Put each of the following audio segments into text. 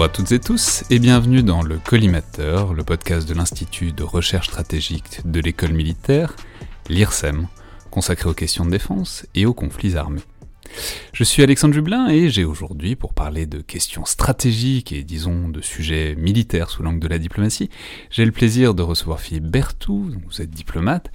Bonjour à toutes et tous et bienvenue dans le Collimateur, le podcast de l'Institut de recherche stratégique de l'école militaire, l'IRSEM, consacré aux questions de défense et aux conflits armés. Je suis Alexandre Jublin et j'ai aujourd'hui, pour parler de questions stratégiques et disons de sujets militaires sous l'angle de la diplomatie, j'ai le plaisir de recevoir Philippe Berthoud, vous êtes diplomate,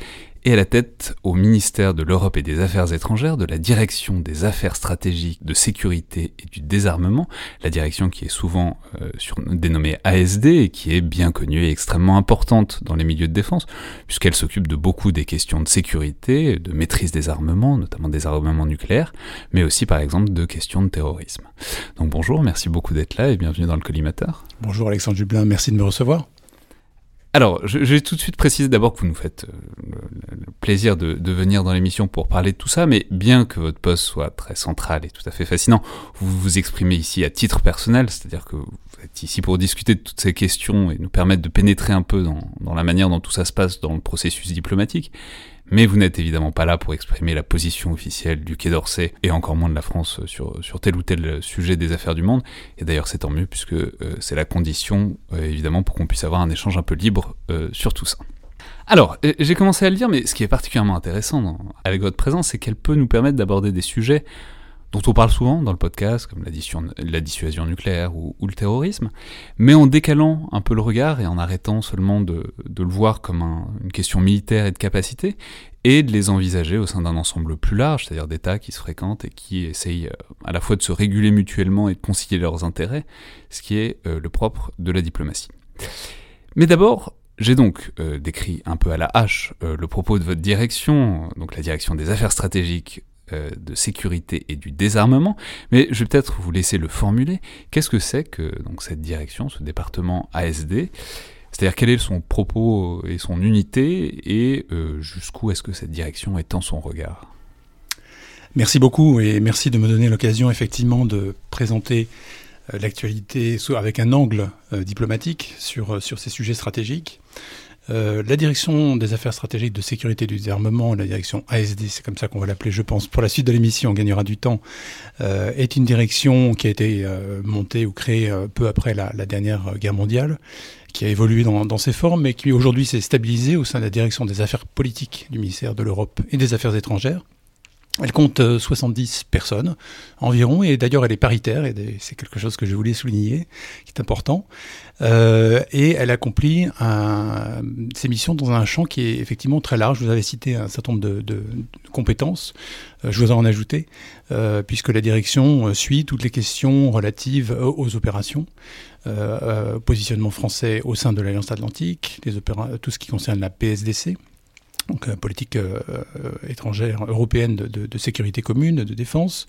et à la tête au ministère de l'Europe et des Affaires étrangères de la direction des affaires stratégiques de sécurité et du désarmement, la direction qui est souvent euh, dénommée ASD et qui est bien connue et extrêmement importante dans les milieux de défense, puisqu'elle s'occupe de beaucoup des questions de sécurité, de maîtrise des armements, notamment des armements nucléaires, mais aussi par exemple de questions de terrorisme. Donc bonjour, merci beaucoup d'être là et bienvenue dans le collimateur. Bonjour Alexandre Jublin, merci de me recevoir. Alors, je, vais tout de suite préciser d'abord que vous nous faites euh, le, plaisir de, venir dans l'émission pour parler de tout ça, mais bien que votre poste soit très central et tout à fait fascinant, vous vous exprimez ici à titre personnel, c'est-à-dire que vous êtes ici pour discuter de toutes ces questions et nous permettre de pénétrer un peu dans la manière dont tout ça se passe dans le processus diplomatique. Mais vous n'êtes évidemment pas là pour exprimer la position officielle du Quai d'Orsay et encore moins de la France sur, tel ou tel sujet des affaires du monde. Et d'ailleurs, c'est tant mieux puisque euh, c'est la condition, euh, évidemment, pour qu'on puisse avoir un échange un peu libre euh, sur tout ça. Alors, j'ai commencé à le dire, mais ce qui est particulièrement intéressant avec votre présence, c'est qu'elle peut nous permettre d'aborder des sujets dont on parle souvent dans le podcast, comme la dissuasion nucléaire ou, le terrorisme, mais en décalant un peu le regard et en arrêtant seulement de, le voir comme une question militaire et de capacité, et de les envisager au sein d'un ensemble plus large, c'est-à-dire d'États qui se fréquentent et qui essayent euh, à la fois de se réguler mutuellement et de concilier leurs intérêts, ce qui est euh, le propre de la diplomatie. Mais d'abord, j'ai donc euh, décrit un peu à la hache le propos de votre direction, donc la direction des affaires stratégiques de sécurité et du désarmement, mais je vais peut-être vous laisser le formuler. Qu'est-ce que c'est que donc, cette direction, ce département ASD C'est-à-dire quel est son propos et son unité, et euh, jusqu'où est-ce que cette direction étend son regard? Merci beaucoup, et merci de me donner l'occasion effectivement de présenter euh, l'actualité avec un angle diplomatique sur, sur ces sujets stratégiques. Euh, la direction des affaires stratégiques de sécurité du désarmement, la direction ASD, c'est comme ça qu'on va l'appeler, je pense, pour la suite de l'émission, on gagnera du temps, euh, est une direction qui a été euh, montée ou créée peu après la, dernière guerre mondiale, qui a évolué dans, dans ses formes, mais qui aujourd'hui s'est stabilisée au sein de la direction des affaires politiques du ministère de l'Europe et des Affaires étrangères. Elle compte 70 euh, personnes environ, et d'ailleurs elle est paritaire, et c'est quelque chose que je voulais souligner, qui est important. Euh, et elle accomplit un, ses missions dans un champ qui est effectivement très large. Vous avez cité un certain nombre de, de, compétences, euh, je vous en ajouter, euh, puisque la direction suit toutes les questions relatives aux, opérations, positionnement français au sein de l'Alliance Atlantique, les tout ce qui concerne la PSDC, donc euh, politique euh, euh, étrangère européenne de, sécurité commune, de défense,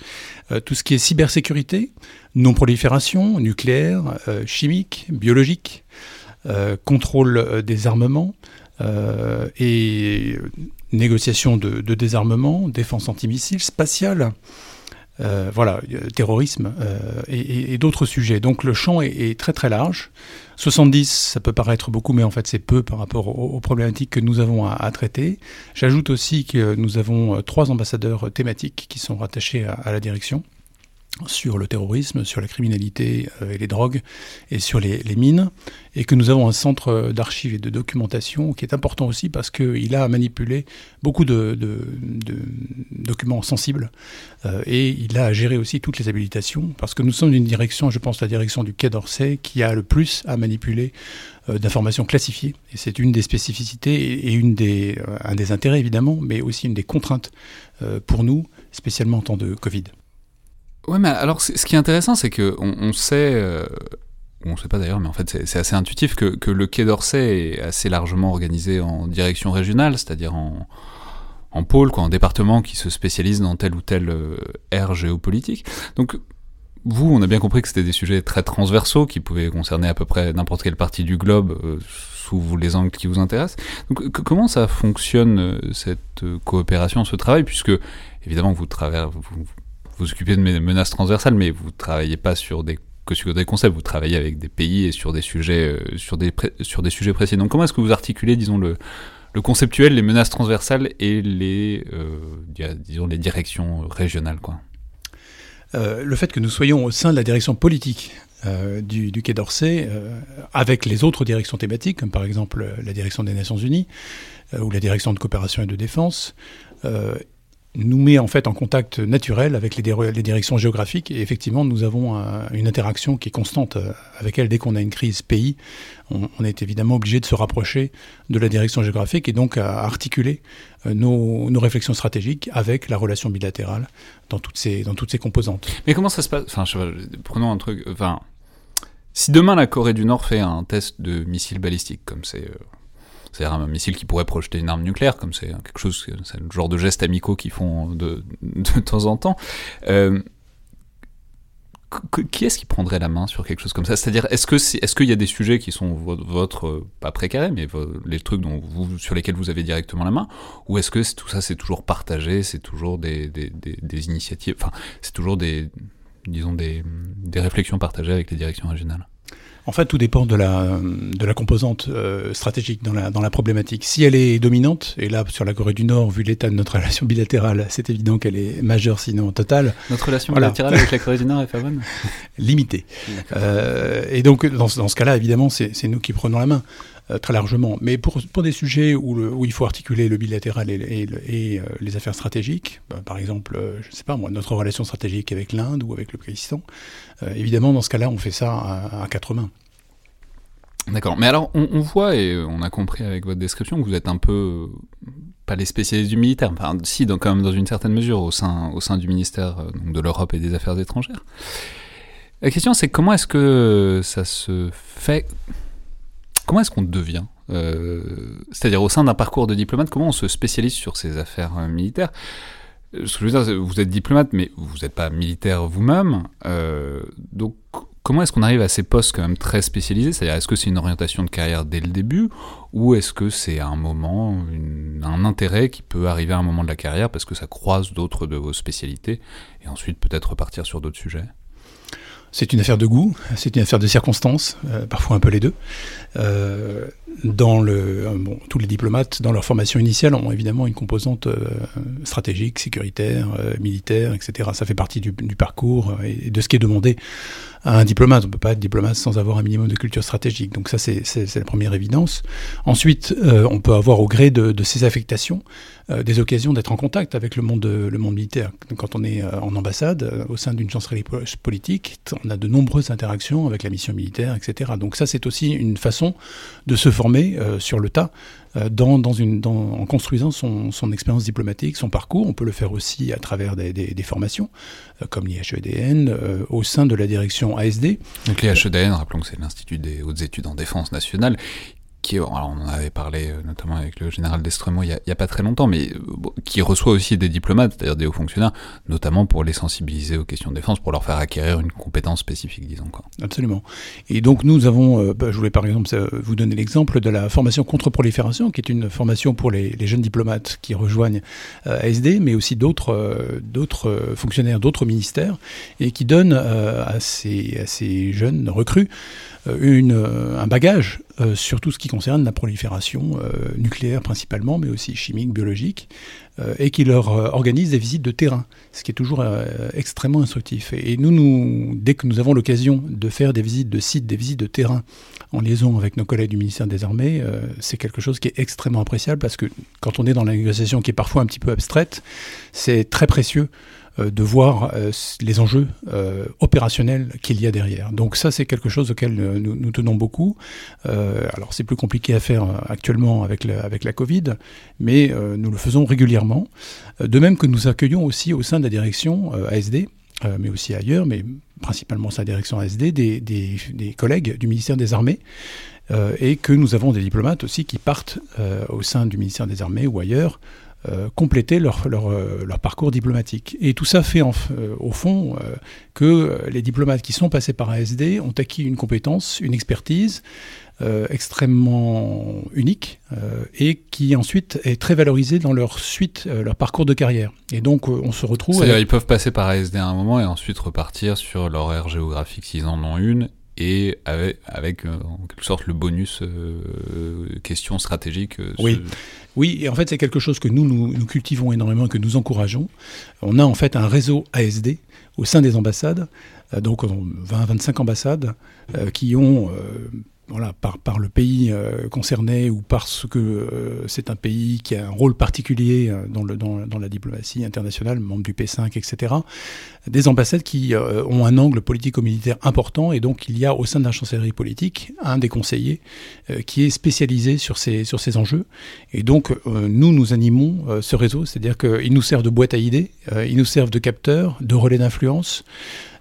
tout ce qui est cybersécurité, non-prolifération, nucléaire, chimique, biologique, contrôle des armements et négociation de, de, désarmement, défense antimissile, spatiale, euh, voilà, terrorisme euh, et, d'autres sujets. Donc le champ est, très très large. 70, ça peut paraître beaucoup, mais en fait c'est peu par rapport aux, problématiques que nous avons à, traiter. J'ajoute aussi que nous avons euh, trois ambassadeurs thématiques qui sont rattachés à la direction sur le terrorisme, sur la criminalité euh, et les drogues et sur les, mines, et que nous avons un centre d'archives et de documentation qui est important aussi parce qu'il a manipulé beaucoup de, document sensible. et il a à gérer aussi toutes les habilitations, parce que nous sommes une direction, je pense la direction du Quai d'Orsay, qui a le plus à manipuler d'informations classifiées. Et c'est une des spécificités et une des, un des intérêts évidemment, mais aussi une des contraintes pour nous, spécialement en temps de Covid. Ouais, mais alors ce qui est intéressant, c'est qu'on on sait on ne sait pas d'ailleurs, mais en fait c'est assez intuitif que, le Quai d'Orsay est assez largement organisé en direction régionale, c'est-à-dire en, en pôle, quoi, en département qui se spécialise dans telle ou telle euh, ère géopolitique. Donc vous, on a bien compris que c'était des sujets très transversaux qui pouvaient concerner à peu près n'importe quelle partie du globe euh, sous les angles qui vous intéressent. Donc comment ça fonctionne euh, cette coopération, ce travail, puisque évidemment vous, vous, vous occupez de menaces transversales, mais vous travaillez pas sur des concepts, vous travaillez avec des pays et sur des sujets, euh, sur des, sujets précis. Donc comment est-ce que vous articulez, disons, le, conceptuel, les menaces transversales et les, euh, disons, les directions régionales euh, Le fait que nous soyons au sein de la direction politique du, du, Quai d'Orsay, avec les autres directions thématiques, comme par exemple la direction des Nations Unies ou la direction de coopération et de défense, nous met en fait en contact naturel avec les, directions géographiques et effectivement nous avons une interaction qui est constante euh, avec elles dès qu'on a une crise pays. On, est évidemment obligé de se rapprocher de la direction géographique et donc à articuler euh, nos, réflexions stratégiques avec la relation bilatérale dans toutes ces, dans toutes ces composantes. Mais comment ça se passe? Enfin, prenons un truc. Enfin, si demain la Corée du Nord fait un test de missile balistique, comme c'est euh, c'est-à-dire un missile qui pourrait projeter une arme nucléaire, comme c'est quelque chose, c'est le genre de gestes amicaux qu'ils font de, de, temps en temps. Euh, qui est-ce qui prendrait la main sur quelque chose comme ça? C'est-à-dire, est-ce que est, ce qu'il y a des sujets qui sont votre, euh, pas précarés, mais les trucs dont vous, sur lesquels vous avez directement la main, ou est-ce que tout ça c'est toujours partagé, c'est toujours des, des, des initiatives, enfin, c'est toujours des, disons des, des réflexions partagées avec les directions régionales? En fait, tout dépend de la, de la composante euh, stratégique dans la, dans la problématique. Si elle est dominante, et là, sur la Corée du Nord, vu l'état de notre relation bilatérale, c'est évident qu'elle est majeure, sinon totale. Notre relation bilatérale avec la Corée du Nord est pas bonne Limitée. Euh, et donc, dans, dans ce cas-là, évidemment, c'est nous qui prenons la main. Euh, très largement. Mais pour, pour des sujets où, il faut articuler le bilatéral et, euh, les affaires stratégiques, ben, par exemple, euh, je ne sais pas moi, notre relation stratégique avec l'Inde ou avec le Pakistan, évidemment, dans ce cas-là, on fait ça à, quatre mains. D'accord. Mais alors, on, voit et on a compris avec votre description que vous êtes un peu pas les spécialistes du militaire, enfin si, donc quand même dans une certaine mesure au sein, au sein du ministère de l'Europe et des Affaires étrangères. La question c'est comment est-ce que ça se fait Comment est-ce qu'on devient euh, C'est-à-dire au sein d'un parcours de diplomate, comment on se spécialise sur ces affaires euh, militaires? Ce que je veux dire, vous êtes diplomate, mais vous n'êtes pas militaire vous-même. Euh, donc comment est-ce qu'on arrive à ces postes quand même très spécialisés? C'est-à-dire est-ce que c'est une orientation de carrière dès le début ou est-ce que c'est un moment, un intérêt qui peut arriver à un moment de la carrière parce que ça croise d'autres de vos spécialités et ensuite peut-être repartir sur d'autres sujets? C'est une affaire de goût, c'est une affaire de circonstances, euh, parfois un peu les deux. Euh, dans le, euh, bon, tous les diplomates, dans leur formation initiale, ont évidemment une composante stratégique, sécuritaire, militaire, etc. Ça fait partie du, parcours et de ce qui est demandé à un diplomate. On ne peut pas être diplomate sans avoir un minimum de culture stratégique. Donc ça, c'est la première évidence. Ensuite, euh, on peut avoir au gré de, de ces affectations euh, des occasions d'être en contact avec le monde, militaire. Quand on est euh, en ambassade, au sein d'une chancellerie politique, on a de nombreuses interactions avec la mission militaire, etc. Donc ça, c'est aussi une façon de se former sur le tas euh, en construisant son, expérience diplomatique, son parcours. On peut le faire aussi à travers des, formations, euh, comme l'IHEDN, euh, au sein de la direction ASD. Donc l'IHEDN, rappelons que c'est l'Institut des hautes études en défense nationale, qui, on en avait parlé euh, notamment avec le général Destremo il n'y a, pas très longtemps, mais euh, qui reçoit aussi des diplomates, c'est-à-dire des hauts fonctionnaires, notamment pour les sensibiliser aux questions de défense, pour leur faire acquérir une compétence spécifique, disons. Quoi. Absolument. Et donc nous avons, euh, bah, je voulais par exemple vous donner l'exemple de la formation contre-prolifération, qui est une formation pour les, jeunes diplomates qui rejoignent ASD, mais aussi d'autres fonctionnaires d'autres ministères, et qui donne à, ces, jeunes recrues une, un bagage sur tout ce qui concerne la prolifération nucléaire principalement, mais aussi chimique, biologique, et qui leur organise des visites de terrain, ce qui est toujours extrêmement instructif. Et, nous, nous, dès que nous avons l'occasion de faire des visites de sites, des visites de terrain en liaison avec nos collègues du ministère des Armées, c'est quelque chose qui est extrêmement appréciable parce que quand on est dans la négociation qui est parfois un petit peu abstraite, c'est très précieux euh, de voir euh, les enjeux euh, opérationnels qu'il y a derrière. Donc ça, c'est quelque chose auquel nous, tenons beaucoup. alors c'est plus compliqué à faire actuellement avec la, avec la Covid, mais nous le faisons régulièrement. De même que nous accueillons aussi au sein de la direction ASD, mais aussi ailleurs, mais principalement sa direction ASD, des, des, collègues du ministère des Armées, et que nous avons des diplomates aussi qui partent au sein du ministère des Armées ou ailleurs euh, compléter leur, leur, euh, leur, parcours diplomatique. Et tout ça fait en, euh, au fond que les diplomates qui sont passés par ASD ont acquis une compétence, une expertise extrêmement unique et qui ensuite est très valorisée dans leur suite, leur parcours de carrière. Et donc on se retrouve... C'est-à-dire ils peuvent passer par ASD à un moment et ensuite repartir sur leur aire géographique s'ils en ont une et avec, avec en quelque sorte le bonus question stratégique. oui. Oui, et en fait, c'est quelque chose que nous, nous, cultivons énormément et que nous encourageons. On a en fait un réseau ASD au sein des ambassades, euh, donc 20-25 ambassades, euh, qui ont euh, voilà, par, par le pays euh, concerné ou parce que euh, c'est un pays qui a un rôle particulier euh, dans, le, dans, dans, la diplomatie internationale, membre du P5, etc., des ambassades qui ont un angle politico-militaire important et donc il y a au sein de chancellerie politique un des conseillers qui est spécialisé sur ces, sur ces enjeux. Et donc nous, nous animons ce réseau, c'est-à-dire qu'il nous sert de boîte à idées, il nous servent de capteurs, de relais d'influence.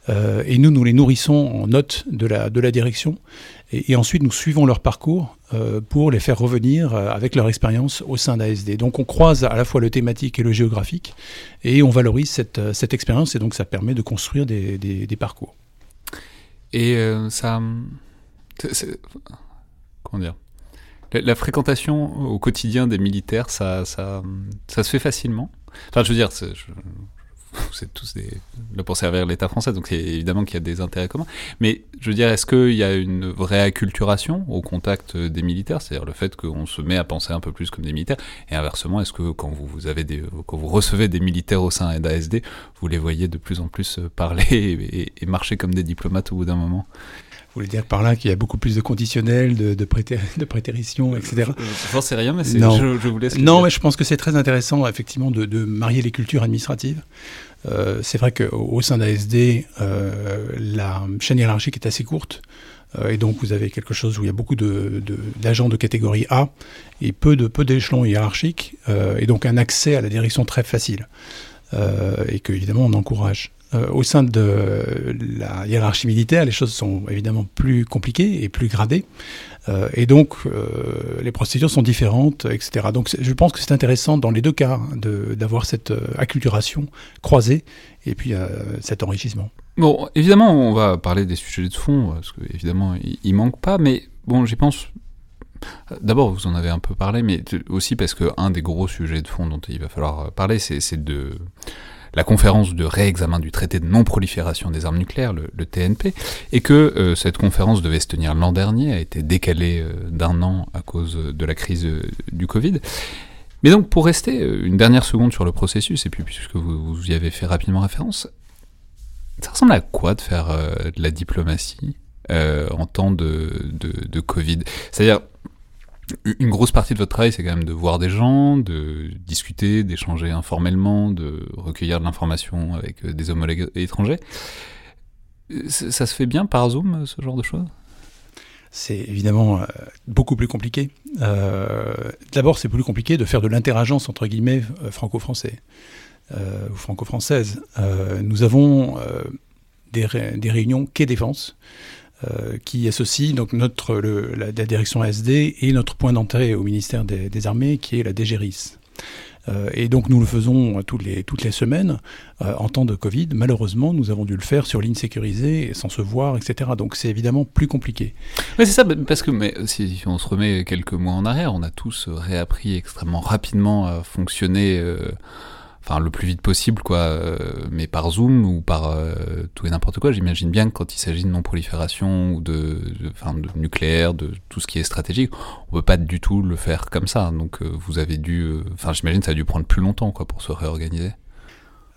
Et nous, nous les nourrissons en notes de la, direction. Et, ensuite, nous suivons leur parcours euh, pour les faire revenir euh, avec leur expérience au sein d'ASD. Donc on croise à la fois le thématique et le géographique, et on valorise cette, euh, cette expérience, et donc ça permet de construire des, des, parcours. Et ça... comment dire? La, fréquentation au quotidien des militaires, ça, ça, ça se fait facilement? Enfin, je veux dire, vous êtes tous des, là pour servir l'État français, donc c'est évidemment qu'il y a des intérêts communs. Mais je veux dire, est-ce qu'il y a une vraie acculturation au contact des militaires, c'est-à-dire le fait qu'on se met à penser un peu plus comme des militaires, et inversement, est-ce que quand vous, avez des, quand vous recevez des militaires au sein d'ASD, vous les voyez de plus en plus parler et, marcher comme des diplomates au bout d'un moment? Vous voulez dire par là qu'il y a beaucoup plus de conditionnels, de, de, de prétéritions, etc. Je ne sais rien, mais je, je, vous laisse. Non, mais je pense que c'est très intéressant, effectivement, de, de, marier les cultures administratives. Euh, c'est vrai qu'au sein d'ASD, euh, la chaîne hiérarchique est assez courte. Euh, et donc, vous avez quelque chose où il y a beaucoup d'agents de, catégorie A et peu peu d'échelons hiérarchiques, euh, et donc un accès à la direction très facile. Et que, évidemment, on encourage. Au sein de la hiérarchie militaire, les choses sont évidemment plus compliquées et plus gradées. Euh, et donc, euh, les procédures sont différentes, etc. Donc, je pense que c'est intéressant dans les deux cas hein, d'avoir cette acculturation croisée et puis cet enrichissement. Bon, évidemment, on va parler des sujets de fond, parce qu'évidemment, il, manque pas, mais bon, j'y pense D'abord, vous en avez un peu parlé, mais aussi parce qu'un des gros sujets de fond dont il va falloir parler, c'est de la conférence de réexamen du traité de non-prolifération des armes nucléaires, le, TNP, et que euh, cette conférence devait se tenir l'an dernier, a été décalée euh, d'un an à cause de la crise euh, du Covid. Mais donc, pour rester une dernière seconde sur le processus, et puis puisque vous, y avez fait rapidement référence, ça ressemble à quoi de faire de la diplomatie en temps de, de, de Covid? C'est-à-dire, une grosse partie de votre travail, c'est quand même de voir des gens, de discuter, d'échanger informellement, de recueillir de l'information avec euh, des homologues étrangers. Euh, ça se fait bien par Zoom, ce genre de choses? C'est évidemment euh, beaucoup plus compliqué. D'abord, c'est plus compliqué de faire de l'interagence entre guillemets franco-français ou franco-française. nous avons des, des, réunions quai défense qui associe donc notre, la, direction ASD et notre point d'entrée au ministère des, Armées, qui est la DGRIS. Euh, et donc nous le faisons toutes les, toutes les semaines euh, en temps de Covid. Malheureusement, nous avons dû le faire sur ligne sécurisée, sans se voir, etc. Donc c'est évidemment plus compliqué. Mais c'est ça, parce que si on se remet quelques mois en arrière, on a tous réappris extrêmement rapidement à fonctionner enfin le plus vite possible, quoi, euh, mais par Zoom ou par euh, tout et n'importe quoi. J'imagine bien que quand il s'agit de non-prolifération ou de, enfin, de, nucléaire, de tout ce qui est stratégique, on peut pas du tout le faire comme ça. Donc euh, vous avez dû, enfin j'imagine que ça a dû prendre plus longtemps, quoi, pour se réorganiser.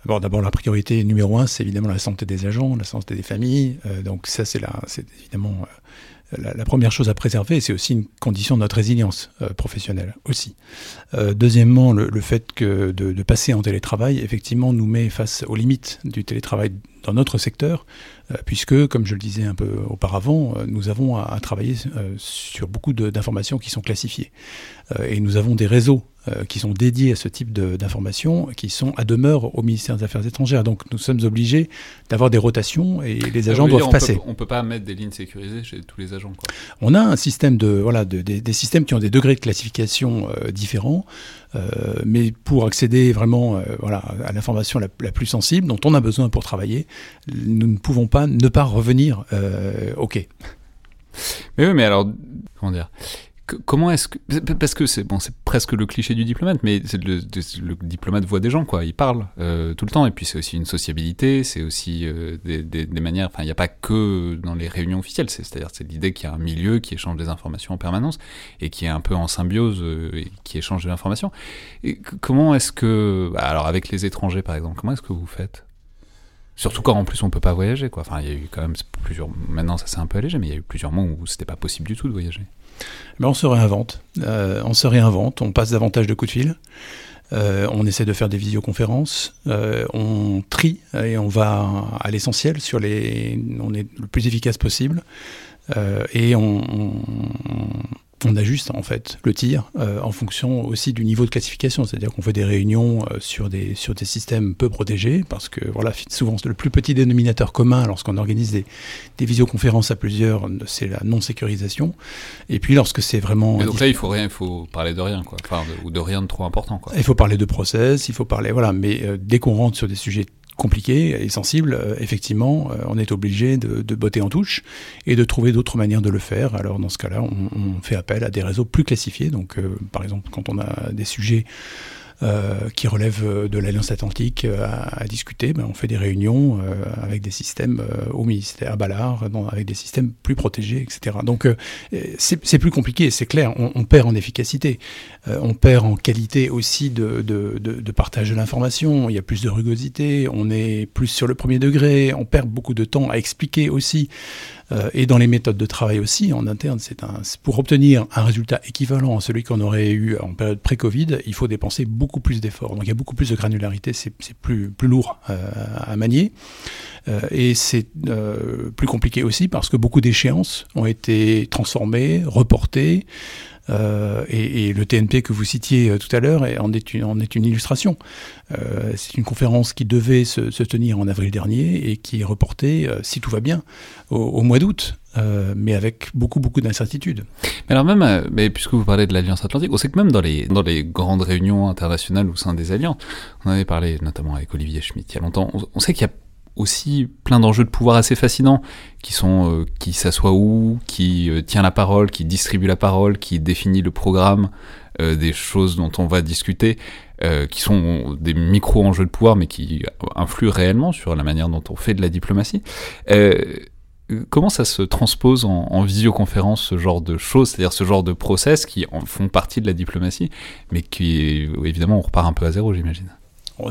D'abord, la priorité numéro un, c'est évidemment la santé des agents, la santé des familles. donc ça, c'est c'est évidemment la, première chose à préserver, c'est aussi une condition de notre résilience euh, professionnelle aussi. Euh, deuxièmement, le, fait de, passer en télétravail, effectivement, nous met face aux limites du télétravail dans notre secteur, euh, puisque, comme je le disais un peu auparavant, nous avons à, travailler sur beaucoup d'informations qui sont classifiées. et nous avons des réseaux euh, qui sont dédiés à ce type d'informations, qui sont à demeure au ministère des Affaires étrangères. Donc nous sommes obligés d'avoir des rotations et les agents doivent passer. on ne peut pas mettre des lignes sécurisées chez tous les agents. Quoi. On a un système de voilà de, des systèmes qui ont des degrés de classification euh, différents, euh, mais pour accéder vraiment voilà à l'information la, la, plus sensible dont on a besoin pour travailler, nous ne pouvons pas ne pas revenir. ok. Mais oui, mais alors comment dire? Comment est-ce que parce que c'est bon c'est presque le cliché du diplomate mais le, le, diplomate voit des gens quoi il parle euh, tout le temps et puis c'est aussi une sociabilité c'est aussi euh, des, des, manières enfin il n'y a pas que dans les réunions officielles c'est-à-dire c'est l'idée qu'il y a un milieu qui échange des informations en permanence et qui est un peu en symbiose euh, et qui échange de l'information et comment est-ce que bah, alors avec les étrangers par exemple comment est-ce que vous faites? Surtout quand en plus on peut pas voyager quoi. Enfin il y a eu quand même plusieurs. Maintenant ça s'est un peu allégé, mais il y a eu plusieurs mois où c'était pas possible du tout de voyager. Mais on se réinvente. Euh, on se réinvente, on passe davantage de coups de fil. Euh, on essaie de faire des visioconférences, euh, on trie et on va à l'essentiel sur les, on est le plus efficace possible et on ajuste en fait le tir euh, en fonction aussi du niveau de classification, c'est-à-dire qu'on fait des réunions euh, sur des sur des systèmes peu protégés parce que voilà souvent le plus petit dénominateur commun lorsqu'on organise des, des visioconférences à plusieurs, c'est la non sécurisation. Et puis lorsque c'est vraiment donc là il faut rien, il faut parler de rien quoi, enfin, ou de rien de trop important quoi. Il faut parler de process, il faut parler voilà, mais euh, dès qu'on rentre sur des sujets compliqué et sensible, euh, effectivement, euh, on est obligé de, botter en touche et de trouver d'autres manières de le faire. Alors dans ce cas-là, on, fait appel à des réseaux plus classifiés. Donc, euh, par exemple, quand on a des sujets qui relèvent de l'Alliance Atlantique euh, à, discuter. Ben, on fait des réunions euh, avec des systèmes au ministère, à Ballard, avec des systèmes plus protégés, etc. Donc c'est plus compliqué, c'est clair, on, on, perd en efficacité, on perd en qualité aussi de, de, de, de partage de l'information, il y a plus de rugosité, on est plus sur le premier degré, on perd beaucoup de temps à expliquer aussi. Euh, et dans les méthodes de travail aussi, en interne, c'est pour obtenir un résultat équivalent à celui qu'on aurait eu en période pré-Covid, il faut dépenser beaucoup plus d'efforts. Donc il y a beaucoup plus de granularité, c'est plus, plus lourd euh, à manier. Euh, et c'est plus compliqué aussi parce que beaucoup d'échéances ont été transformées, reportées. Euh, et, le TNP que vous citiez euh, tout à l'heure en, est une, illustration. Euh, c'est une conférence qui devait se, tenir en avril dernier et qui est reportée, si tout va bien, au, mois d'août. mais avec beaucoup beaucoup d'incertitudes. Mais alors même, mais puisque vous parlez de l'Alliance Atlantique, on sait que même dans les, dans les grandes réunions internationales au sein des alliances, on avait parlé notamment avec Olivier Schmitt il y a longtemps, on sait qu'il y a aussi plein d'enjeux de pouvoir assez fascinants, qui sont euh, qui s'assoit où, qui euh, tient la parole, qui distribue la parole, qui définit le programme euh, des choses dont on va discuter, qui sont des micro-enjeux de pouvoir, mais qui influent réellement sur la manière dont on fait de la diplomatie. comment ça se transpose en, en, visioconférence, ce genre de choses, c'est-à-dire ce genre de process qui en font partie de la diplomatie, mais qui, évidemment, on repart un peu à zéro, j'imagine?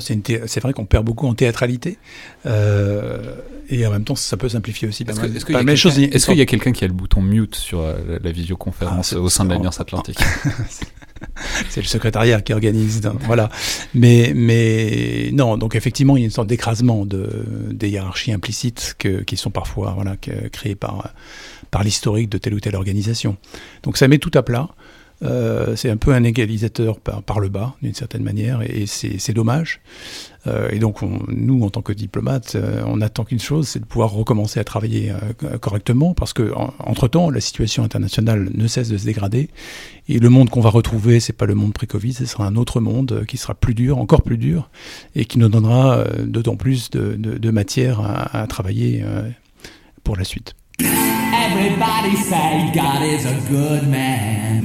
C'est vrai qu'on perd beaucoup en théâtralité. Euh, et en même temps, ça peut simplifier aussi Est-ce qu'il y a quelqu'un qui a le bouton mute sur euh, la, visioconférence ah, au sein de l'Alliance Atlantique? C'est le secrétariat qui organise. voilà. Mais, mais non, donc effectivement, il y a une sorte d'écrasement de, des hiérarchies implicites que, qui sont parfois voilà, créées par, par l'historique de telle ou telle organisation. Donc ça met tout à plat. Euh, c'est un peu un égalisateur par, le bas, d'une certaine manière, et, c'est dommage. Euh, et donc, nous, en tant que diplomates, euh, on attend qu'une chose, c'est de pouvoir recommencer à travailler correctement, parce que entre temps, la situation internationale ne cesse de se dégrader, et le monde qu'on va retrouver, c'est pas le monde pré-Covid, ce sera un autre monde qui sera plus dur, encore plus dur, et qui nous donnera d'autant plus de, matière à, à travailler pour la suite. Everybody say God is a good man.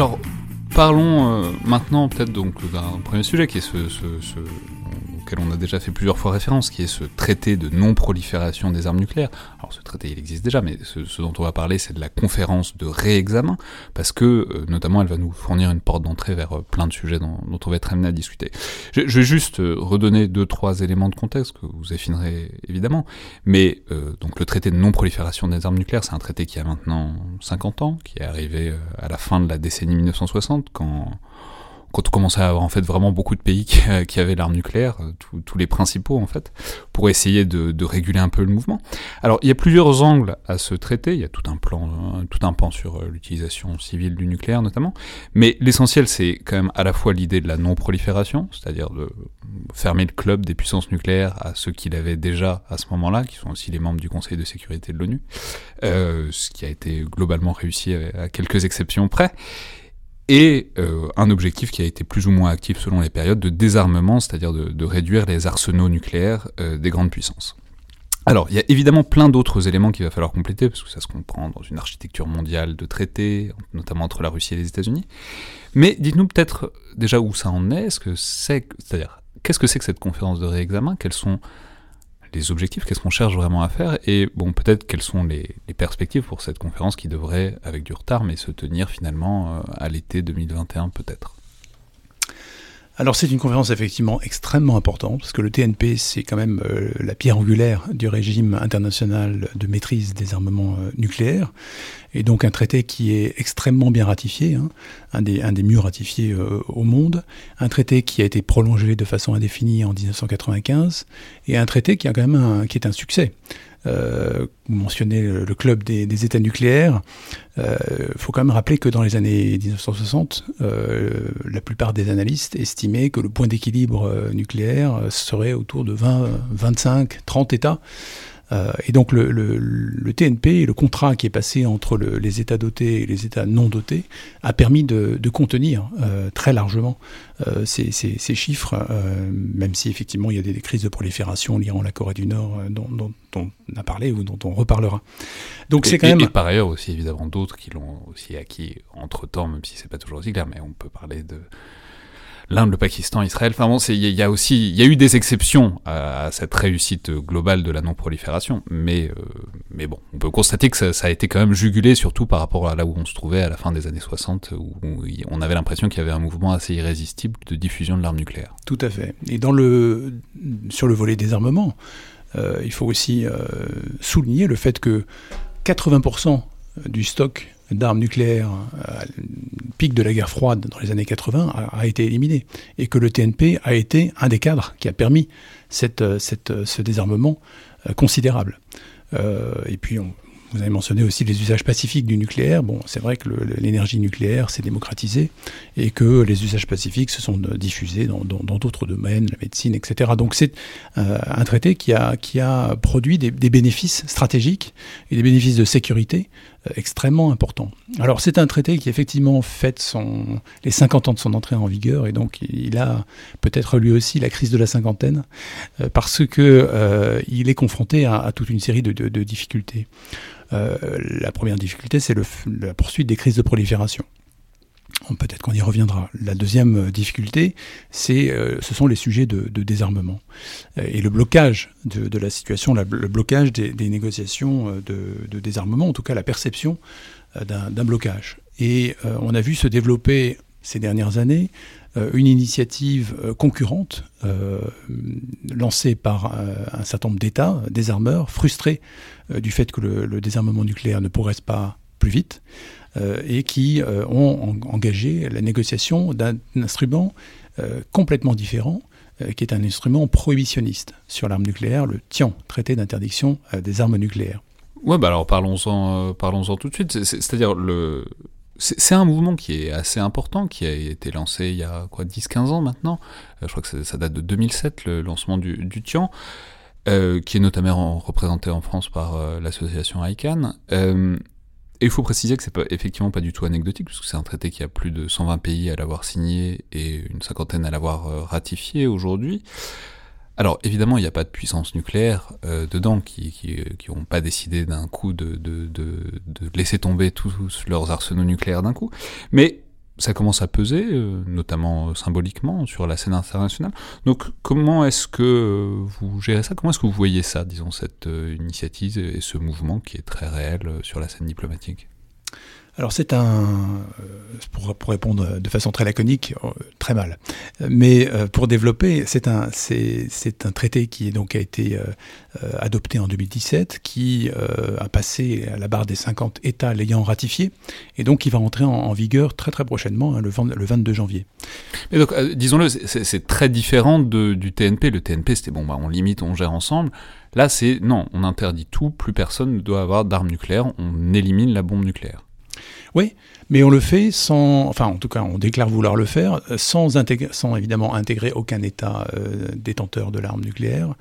Alors, parlons euh, maintenant peut-être donc d'un premier sujet qui est ce, ce auquel on a déjà fait plusieurs fois référence, qui est ce traité de non-prolifération des armes nucléaires. Alors ce traité il existe déjà, mais ce, dont on va parler c'est de la conférence de réexamen, parce que notamment elle va nous fournir une porte d'entrée vers plein de sujets dont, on va être amené à discuter. Je, vais juste redonner deux trois éléments de contexte que vous affinerez évidemment, mais donc le traité de non-prolifération des armes nucléaires, c'est un traité qui a maintenant 50 ans, qui est arrivé à la fin de la décennie 1960, quand quand on commençait à avoir en fait vraiment beaucoup de pays qui, avaient l'arme nucléaire, euh, tous les principaux en fait, pour essayer de, réguler un peu le mouvement. Alors il y a plusieurs angles à ce traité, il y a tout un plan, euh, tout un pan sur euh, l'utilisation civile du nucléaire notamment, mais l'essentiel c'est quand même à la fois l'idée de la non-prolifération, c'est-à-dire de fermer le club des puissances nucléaires à ceux qui l'avaient déjà à ce moment-là, qui sont aussi les membres du Conseil de sécurité de l'ONU, euh, ce qui a été globalement réussi à quelques exceptions près et euh, un objectif qui a été plus ou moins actif selon les périodes de désarmement, c'est-à-dire de, réduire les arsenaux nucléaires euh, des grandes puissances. Alors, il y a évidemment plein d'autres éléments qu'il va falloir compléter, parce que ça se comprend dans une architecture mondiale de traités, notamment entre la Russie et les États-Unis. Mais dites-nous peut-être déjà où ça en est, ce que c'est, c'est-à-dire qu'est-ce que c'est que cette conférence de réexamen, sont les objectifs, qu'est-ce qu'on cherche vraiment à faire, et bon, peut-être quelles sont les, perspectives pour cette conférence qui devrait, avec du retard, mais se tenir finalement euh, à l'été 2021 peut-être. Alors c'est une conférence effectivement extrêmement importante, parce que le TNP, c'est quand même euh, la pierre angulaire du régime international de maîtrise des armements euh, nucléaires, et donc un traité qui est extrêmement bien ratifié, hein, un, des, mieux ratifiés euh, au monde, un traité qui a été prolongé de façon indéfinie en 1995, et un traité qui est un succès. Euh, vous mentionnez le, club des, États nucléaires. Il euh, faut quand même rappeler que dans les années 1960, euh, la plupart des analystes estimaient que le point d'équilibre nucléaire serait autour de 20, 25, 30 États. Euh, et donc le, le, le, TNP, le contrat qui est passé entre le, les États dotés et les États non dotés, a permis de, de contenir euh, très largement euh, ces, ces, ces, chiffres, même si effectivement il y a des, des crises de prolifération, l'Iran, la Corée du Nord, dont, dont, dont, on a parlé ou dont on reparlera. Donc c'est quand même. Et par ailleurs aussi évidemment d'autres qui l'ont aussi acquis entre temps, même si c'est pas toujours aussi clair, mais on peut parler de l'Inde, le Pakistan, Israël. Enfin bon, il y, a aussi, il y a eu des exceptions à, cette réussite globale de la non-prolifération, mais euh, mais bon, on peut constater que ça, a été quand même jugulé, surtout par rapport à là où on se trouvait à la fin des années 60, où, on avait l'impression qu'il y avait un mouvement assez irrésistible de diffusion de l'arme nucléaire. Tout à fait. Et dans le sur le volet des armements, euh, il faut aussi euh, souligner le fait que 80% du stock d'armes nucléaires, à euh, pic de la guerre froide dans les années 80, a, été éliminé. Et que le TNP a été un des cadres qui a permis cette, euh, cette, euh, ce désarmement considérable. et puis, vous avez mentionné aussi les usages pacifiques du nucléaire. Bon, c'est vrai que l'énergie nucléaire s'est démocratisée et que les usages pacifiques se sont diffusés dans d'autres domaines, la médecine, etc. Donc c'est un traité qui a, qui a produit des, des, bénéfices stratégiques et des bénéfices de sécurité extrêmement important. Alors c'est un traité qui effectivement fête son, les 50 ans de son entrée en vigueur et donc il a peut-être lui aussi la crise de la cinquantaine euh, parce que euh, il est confronté à, toute une série de, de, difficultés. Euh, la première difficulté c'est la poursuite des crises de prolifération. Peut-être qu'on y reviendra. La deuxième euh, difficulté, euh, ce sont les sujets de, désarmement euh, et le blocage de, la situation, le blocage des, négociations de, désarmement, en tout cas la perception d'un blocage. Et on a vu se développer ces dernières années une initiative concurrente lancée par un certain nombre d'États, désarmeurs, frustrés du fait que le, désarmement nucléaire ne progresse pas plus vite. Euh, et qui euh, ont engagé la négociation d'un instrument euh, complètement différent, qui est un instrument prohibitionniste sur l'arme nucléaire, le TIAN, traité d'interdiction des armes nucléaires. Ouais, bah alors parlons-en, parlons-en tout de suite. C'est-à-dire le, c'est un mouvement qui est assez important, qui a été lancé il y a quoi 10-15 ans maintenant. je crois que ça date de 2007, le lancement du TIAN, qui est notamment représenté en France par l'association ICANN. Et il faut préciser que c'est pas, effectivement pas du tout anecdotique, puisque c'est un traité qui a plus de 120 pays à l'avoir signé et une cinquantaine à l'avoir euh, ratifié aujourd'hui. Alors évidemment, il n'y a pas de puissance nucléaire euh, dedans qui n'ont pas décidé d'un coup de, de, laisser tomber tous leurs arsenaux nucléaires d'un coup. Mais ça commence à peser, euh, notamment symboliquement, sur la scène internationale. Donc comment est-ce que vous gérez ça? Comment est-ce que vous voyez ça, disons, cette initiative et ce mouvement qui est très réel sur la scène diplomatique? Alors c'est un, euh, pour, pour, répondre de façon très laconique, euh, très mal. Mais euh, pour développer, c'est un, c'est, un traité qui donc a été adopté en 2017, qui a passé à la barre des 50 États l'ayant ratifié, et donc qui va entrer en, vigueur très très prochainement, hein, le, le 22 janvier. Et donc, disons-le, c'est, très différent du TNP. Le TNP, c'était bon, bah, on limite, on gère ensemble. Là, c'est non, on interdit tout, plus personne ne doit avoir d'armes nucléaires, on élimine la bombe nucléaire. Oui, mais on le fait sans, enfin en tout cas on déclare vouloir le faire sans, sans évidemment intégrer aucun État euh, détenteur de l'arme nucléaire.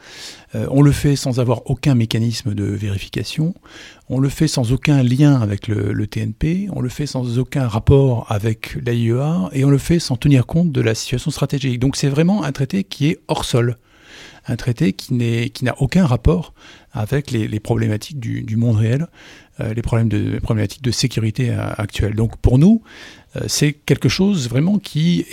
Euh, on le fait sans avoir aucun mécanisme de vérification. On le fait sans aucun lien avec le, TNP. On le fait sans aucun rapport avec l'AIEA et on le fait sans tenir compte de la situation stratégique. Donc c'est vraiment un traité qui est hors sol un traité qui n'a aucun rapport avec les, problématiques du, monde réel, euh, les, problèmes de, problématiques de sécurité euh, actuelles. Donc pour nous, euh, c'est quelque chose vraiment qui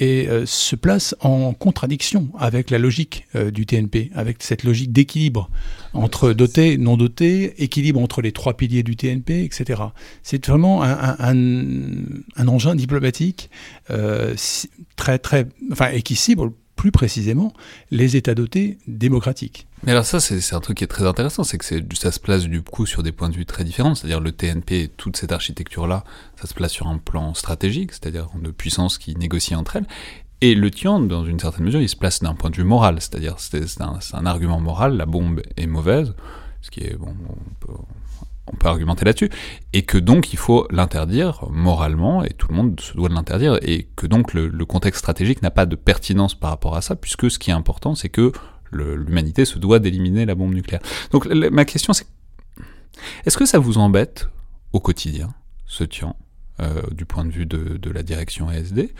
se place en contradiction avec la logique du TNP, avec cette logique d'équilibre entre doté, non doté, équilibre entre les trois piliers du TNP, etc. C'est vraiment un, un, engin diplomatique très, très, enfin, et qui cible plus précisément les États dotés démocratiques. Mais alors ça, c'est un truc qui est très intéressant, c'est que ça se place du coup sur des points de vue très différents, c'est-à-dire le TNP, toute cette architecture-là, ça se place sur un plan stratégique, c'est-à-dire de puissances qui négocient entre elles, et le Tian, dans une certaine mesure, il se place d'un point de vue moral, c'est-à-dire c'est un, un, argument moral, la bombe est mauvaise, ce qui est, bon, on peut, on peut argumenter là-dessus, et que donc il faut l'interdire moralement, et tout le monde se doit de l'interdire, et que donc le, contexte stratégique n'a pas de pertinence par rapport à ça, puisque ce qui est important, c'est que l'humanité se doit d'éliminer la bombe nucléaire. Donc ma question c'est, est-ce que ça vous embête au quotidien, ce tian euh, du point de vue de, de la direction ASD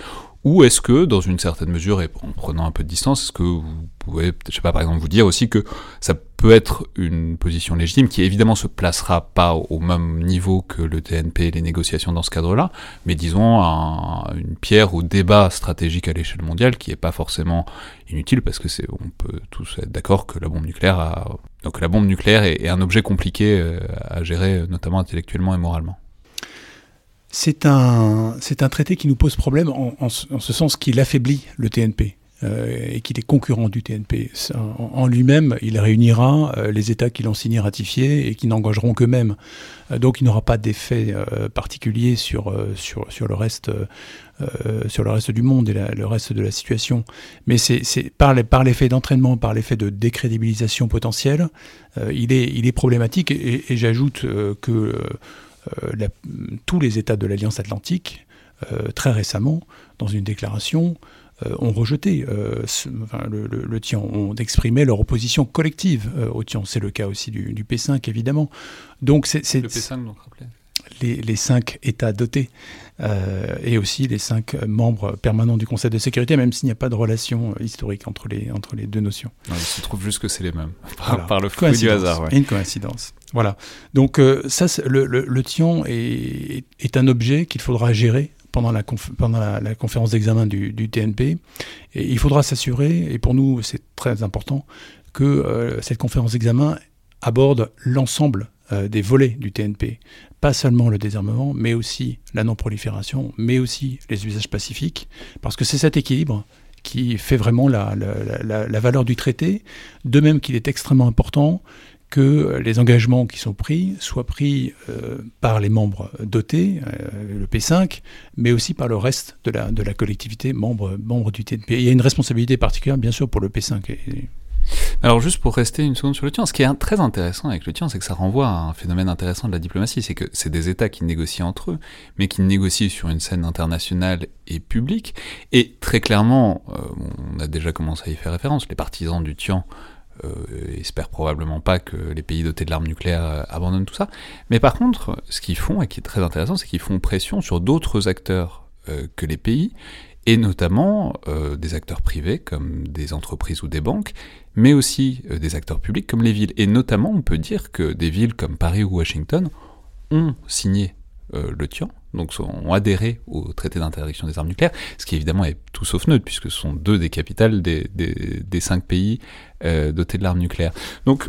Ou est-ce que, dans une certaine mesure, et en prenant un peu de distance, est-ce que vous pouvez, je sais pas, par exemple, vous dire aussi que ça peut être une position légitime qui évidemment se placera pas au même niveau que le TNP et les négociations dans ce cadre-là, mais disons un, une pierre au débat stratégique à l'échelle mondiale qui est pas forcément inutile parce que c'est, on peut tous être d'accord que la bombe nucléaire a, donc la bombe nucléaire est un objet compliqué euh, à gérer, notamment intellectuellement et moralement. C'est un, c'est un traité qui nous pose problème en, ce sens qu'il affaiblit le TNP. Euh, et qu'il est concurrent du TNP. En, lui-même, il réunira euh, les États qui l'ont signé ratifié et qui n'engageront qu'eux-mêmes. Euh, donc il n'aura pas d'effet particulier sur, sur, sur, le reste, sur le reste du monde et le reste de la situation. Mais c'est par l'effet d'entraînement, par l'effet de décrédibilisation potentielle, il, est, il est problématique. Et, j'ajoute que tous les États de l'Alliance Atlantique, très récemment, dans une déclaration, ont rejeté le, le, TIAN, ont exprimé leur opposition collective au TIAN. C'est le cas aussi du, P5, évidemment. Donc c'est, le P5, donc les, les, cinq États dotés et aussi les cinq membres permanents du Conseil de sécurité, même s'il n'y a pas de relation historique entre les, entre les deux notions. il se trouve juste que c'est les mêmes, par, le fruit du hasard. Une coïncidence. Voilà. Donc euh, ça, le, le, TIAN est, est, un objet qu'il faudra gérer pendant la, conférence d'examen du, TNP. Il faudra s'assurer, et pour nous c'est très important, que euh, cette conférence d'examen aborde l'ensemble euh, des volets du TNP. Pas seulement le désarmement, mais aussi la non-prolifération, mais aussi les usages pacifiques, parce que c'est cet équilibre qui fait vraiment la, valeur du traité, de même qu'il est extrêmement important que les engagements qui sont pris soient pris euh, par les membres dotés, euh, le P5, mais aussi par le reste de la, collectivité membre, membre du TNP. il y a une responsabilité particulière, bien sûr, pour le P5. Alors juste pour rester une seconde sur le TIAN, ce qui est très intéressant avec le TIAN, c'est que ça renvoie à un phénomène intéressant de la diplomatie, c'est que c'est des États qui négocient entre eux, mais qui négocient sur une scène internationale et publique. Et très clairement, euh, on a déjà commencé à y faire référence, les partisans du TIAN espèrent probablement pas que les pays dotés de l'arme nucléaire euh, abandonnent tout ça. Mais par contre, ce qu'ils font, et qui est très intéressant, c'est qu'ils font pression sur d'autres acteurs euh, que les pays, et notamment des acteurs privés comme des entreprises ou des banques, mais aussi des acteurs publics comme les villes. Et notamment, on peut dire que des villes comme Paris ou Washington ont signé le TIAN, donc ont adhéré au traité d'interdiction des armes nucléaires, ce qui évidemment est tout sauf neutre, puisque ce sont deux des capitales des, cinq pays euh, dotés de l'arme nucléaire. Donc,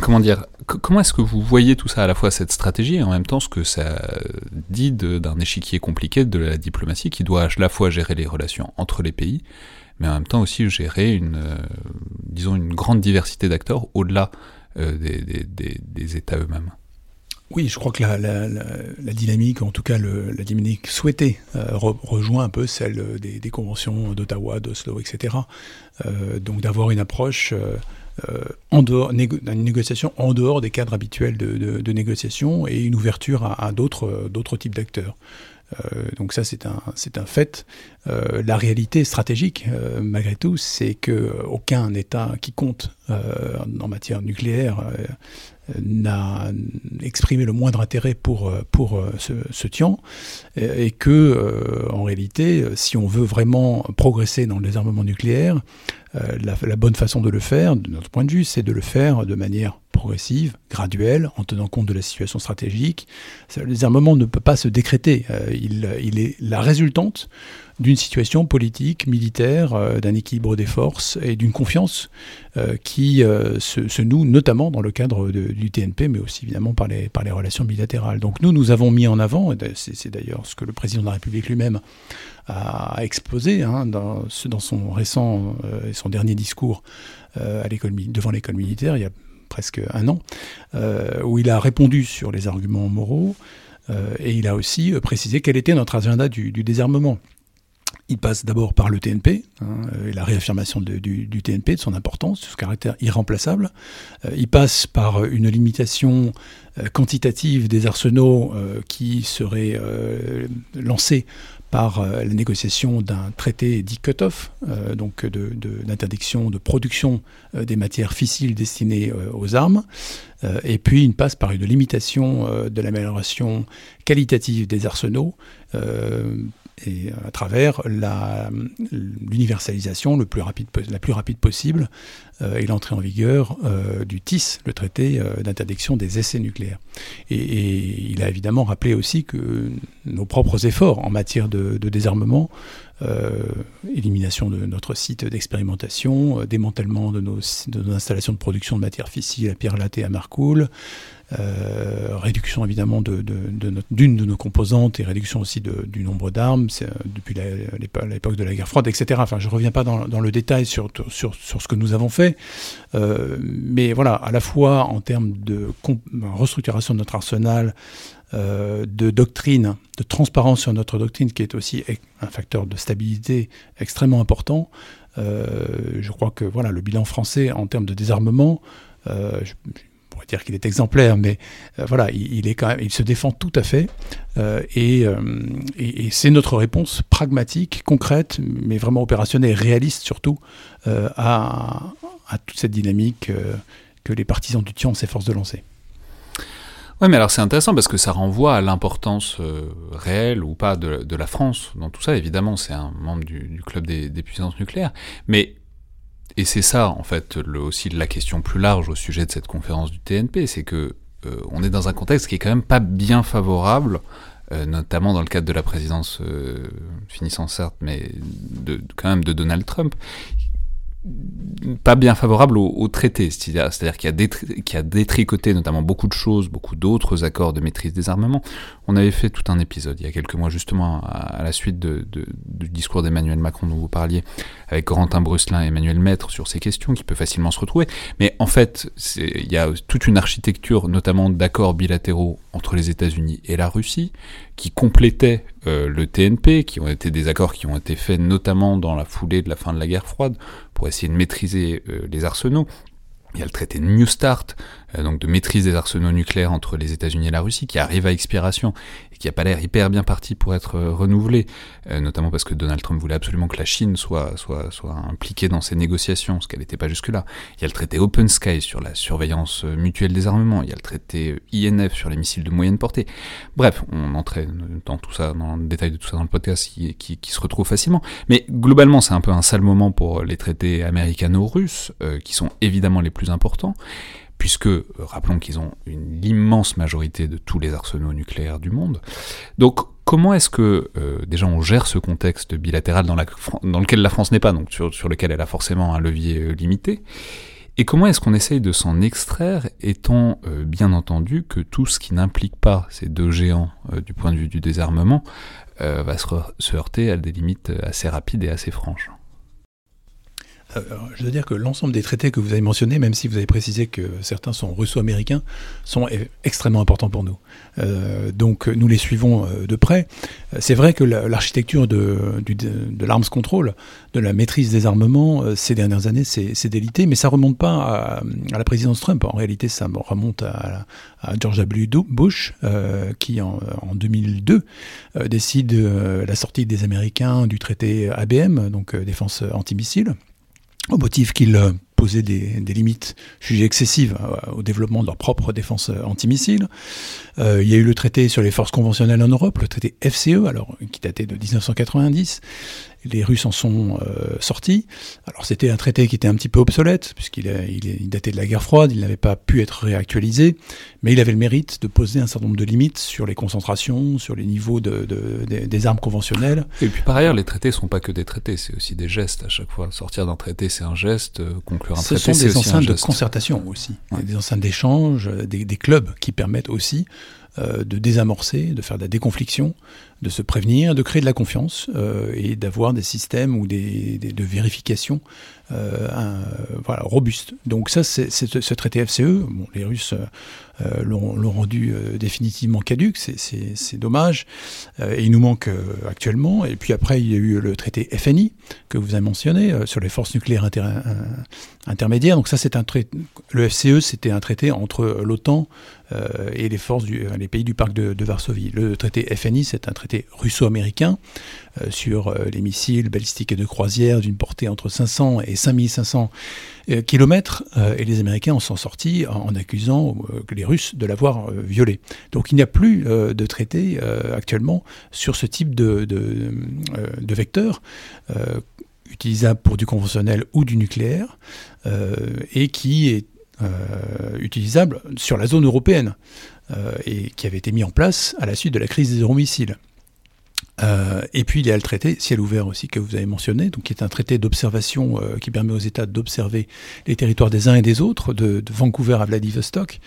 comment dire, comment est-ce que vous voyez tout ça à la fois cette stratégie et en même temps ce que ça dit d'un échiquier compliqué de la diplomatie qui doit à la fois gérer les relations entre les pays, mais en même temps aussi gérer une, euh, disons, une grande diversité d'acteurs au-delà euh, des, États eux-mêmes? Oui, je crois que la, dynamique, en tout cas le, la dynamique souhaitée, euh, rejoint un peu celle des, des conventions d'Ottawa, d'Oslo, etc. Euh, donc d'avoir une approche euh, en dehors, une négociation en dehors des cadres habituels de, négociation et une ouverture à, d'autres types d'acteurs. Euh, donc ça, c'est un, fait. Euh, la réalité stratégique, euh, malgré tout, c'est que aucun État qui compte en matière nucléaire n'a exprimé le moindre intérêt pour, pour ce, ce Tian, et, que, en réalité, si on veut vraiment progresser dans le désarmement nucléaire, la, bonne façon de le faire, de notre point de vue, c'est de le faire de manière progressive, graduelle, en tenant compte de la situation stratégique. Le désarmement ne peut pas se décréter. Euh, il, il, est la résultante d'une situation politique, militaire, euh, d'un équilibre des forces et d'une confiance euh, qui se, se, noue notamment dans le cadre du TNP, mais aussi évidemment par les, relations bilatérales. Donc nous, nous avons mis en avant, et c'est d'ailleurs ce que le président de la République lui-même a exposé hein, dans, son récent et son dernier discours à devant l'école militaire, il y a presque un an, euh, où il a répondu sur les arguments moraux euh, et il a aussi euh, précisé quel était notre agenda du, désarmement. Il passe d'abord par le TNP, hein, et la réaffirmation du, TNP, de son importance, de ce caractère irremplaçable. il passe par une limitation quantitative des arsenaux qui serait lancée par euh, la négociation d'un traité dit cut-off, euh, donc d'interdiction de, production euh, des matières fissiles destinées aux armes, et puis il passe par une limitation de l'amélioration qualitative des arsenaux et à travers l'universalisation le plus rapide, la plus rapide possible euh, et l'entrée en vigueur euh, du TIS, le traité euh, d'interdiction des essais nucléaires. Et, il a évidemment rappelé aussi que nos propres efforts en matière de, désarmement, élimination de notre site d'expérimentation, démantèlement de nos, installations de production de matières fissiles à Pierre Latte et à Marcoule, euh, réduction évidemment d'une de, nos composantes et réduction aussi du nombre d'armes euh, depuis l'époque de la guerre froide, etc. Enfin, je ne reviens pas dans, le détail sur, ce que nous avons fait, euh, mais voilà, à la fois en termes de restructuration de notre arsenal, euh, de doctrine, de transparence sur notre doctrine, qui est aussi un facteur de stabilité extrêmement important. Euh, je crois que voilà, le bilan français en termes de désarmement, euh, je, pourrait dire qu'il est exemplaire, mais euh, voilà, il, est quand même, il se défend tout à fait, et, c'est notre réponse pragmatique, concrète, mais vraiment opérationnelle, réaliste surtout, à, toute cette dynamique que les partisans du Tian s'efforcent de lancer. Oui, mais alors c'est intéressant parce que ça renvoie à l'importance réelle ou pas de, la France dans tout ça. Évidemment, c'est un membre du, club des, puissances nucléaires, mais et c'est ça, en fait, aussi la question plus large au sujet de cette conférence du TNP, c'est que euh, on est dans un contexte qui est quand même pas bien favorable, euh, notamment dans le cadre de la présidence euh, finissant certes, mais quand même de Donald Trump, pas bien favorable au, traité, c'est-à-dire qu'il a, a, détricoté notamment beaucoup de choses, beaucoup d'autres accords de maîtrise des armements. On avait fait tout un épisode il y a quelques mois justement à, la suite de, du discours d'Emmanuel Macron dont vous parliez, avec Corentin Brusselin et Emmanuel Maître sur ces questions qui peut facilement se retrouver. Mais en fait, il y a toute une architecture notamment d'accords bilatéraux entre les États-Unis et la Russie qui complétaient euh, le TNP, qui ont été des accords qui ont été faits notamment dans la foulée de la fin de la guerre froide pour essayer de maîtriser euh, les arsenaux. Il y a le traité New Start, donc de maîtrise des arsenaux nucléaires entre les États-Unis et la Russie, qui arrive à expiration et qui n'a pas l'air hyper bien parti pour être euh, renouvelé, euh, notamment parce que Donald Trump voulait absolument que la Chine soit, soit, soit impliquée dans ces négociations, ce qu'elle n'était pas jusque-là. Il y a le traité Open Sky sur la surveillance mutuelle des armements, il y a le traité INF sur les missiles de moyenne portée. Bref, on entrait dans tout ça, dans le détail de tout ça dans le podcast qui, qui, qui se retrouve facilement. Mais globalement, c'est un peu un sale moment pour les traités américano-russes, qui sont évidemment les plus importants puisque, rappelons qu'ils ont une immense majorité de tous les arsenaux nucléaires du monde. Donc, comment est-ce que, déjà, on gère ce contexte bilatéral dans, lequel la France n'est pas, donc sur, sur lequel elle a forcément un levier limité et comment est-ce qu'on essaye de s'en extraire, étant euh, bien entendu que tout ce qui n'implique pas ces deux géants euh, du point de vue du désarmement euh, va se, heurter à des limites assez rapides et assez franches? Euh, je veux dire que l'ensemble des traités que vous avez mentionnés, même si vous avez précisé que certains sont russo-américains, sont e-, extrêmement importants pour nous. Euh, donc nous les suivons euh, de près. C'est vrai que l'architecture de, de l'arms control, de la maîtrise des armements, ces dernières années, c'est délité, mais ça remonte pas à, la présidence Trump. En réalité, ça remonte à, George W. Bush, qui en, en 2002 décide la sortie des Américains du traité ABM, donc défense antimissile au motif qu'il euh, posait des, limites jugées excessives euh, au développement de leur propre défense euh, antimissile. il y a eu le traité sur les forces conventionnelles en Europe, le traité FCE, alors qui datait de 1990 les Russes en sont euh, sortis. Alors c'était un traité qui était un petit peu obsolète, puisqu'il il, datait de la guerre froide, il n'avait pas pu être réactualisé, mais il avait le mérite de poser un certain nombre de limites sur les concentrations, sur les niveaux de, des armes conventionnelles. Et puis par ailleurs, les traités ne sont pas que des traités, c'est aussi des gestes à chaque fois. Sortir d'un traité, c'est un geste, euh, conclure un traité, c'est aussi un geste. Ce sont des enceintes de concertation aussi, des enceintes d'échange, des, des clubs qui permettent aussi euh, de désamorcer, de faire de la déconfliction, de se prévenir, de créer de la confiance euh, et d'avoir des systèmes ou des, de vérification euh, voilà, robustes. Donc ça, c'est ce traité FCE. Bon, les Russes euh, l'ont rendu définitivement caduque, c'est dommage. et il nous manque actuellement. Et puis après, il y a eu le traité FNI que vous avez mentionné sur les forces nucléaires intermédiaires. Donc ça, c'est un traité. Le FCE, c'était un traité entre l'OTAN et les forces du, les pays du parc de Varsovie. Le traité FNI, c'est un traité russo-américain euh, sur euh, les missiles balistiques et de croisière d'une portée entre 500 et 5500 euh, kilomètres, et les Américains en sont sortis en, accusant les Russes de l'avoir violé. Donc il n'y a plus de traité actuellement sur ce type de, vecteur utilisable pour du conventionnel ou du nucléaire, et qui est utilisable sur la zone européenne et qui avait été mis en place à la suite de la crise des euromissiles. Euh, et puis il y a le traité ciel ouvert aussi que vous avez mentionné, donc qui est un traité d'observation euh, qui permet aux États d'observer les territoires des uns et des autres, de, Vancouver à Vladivostok,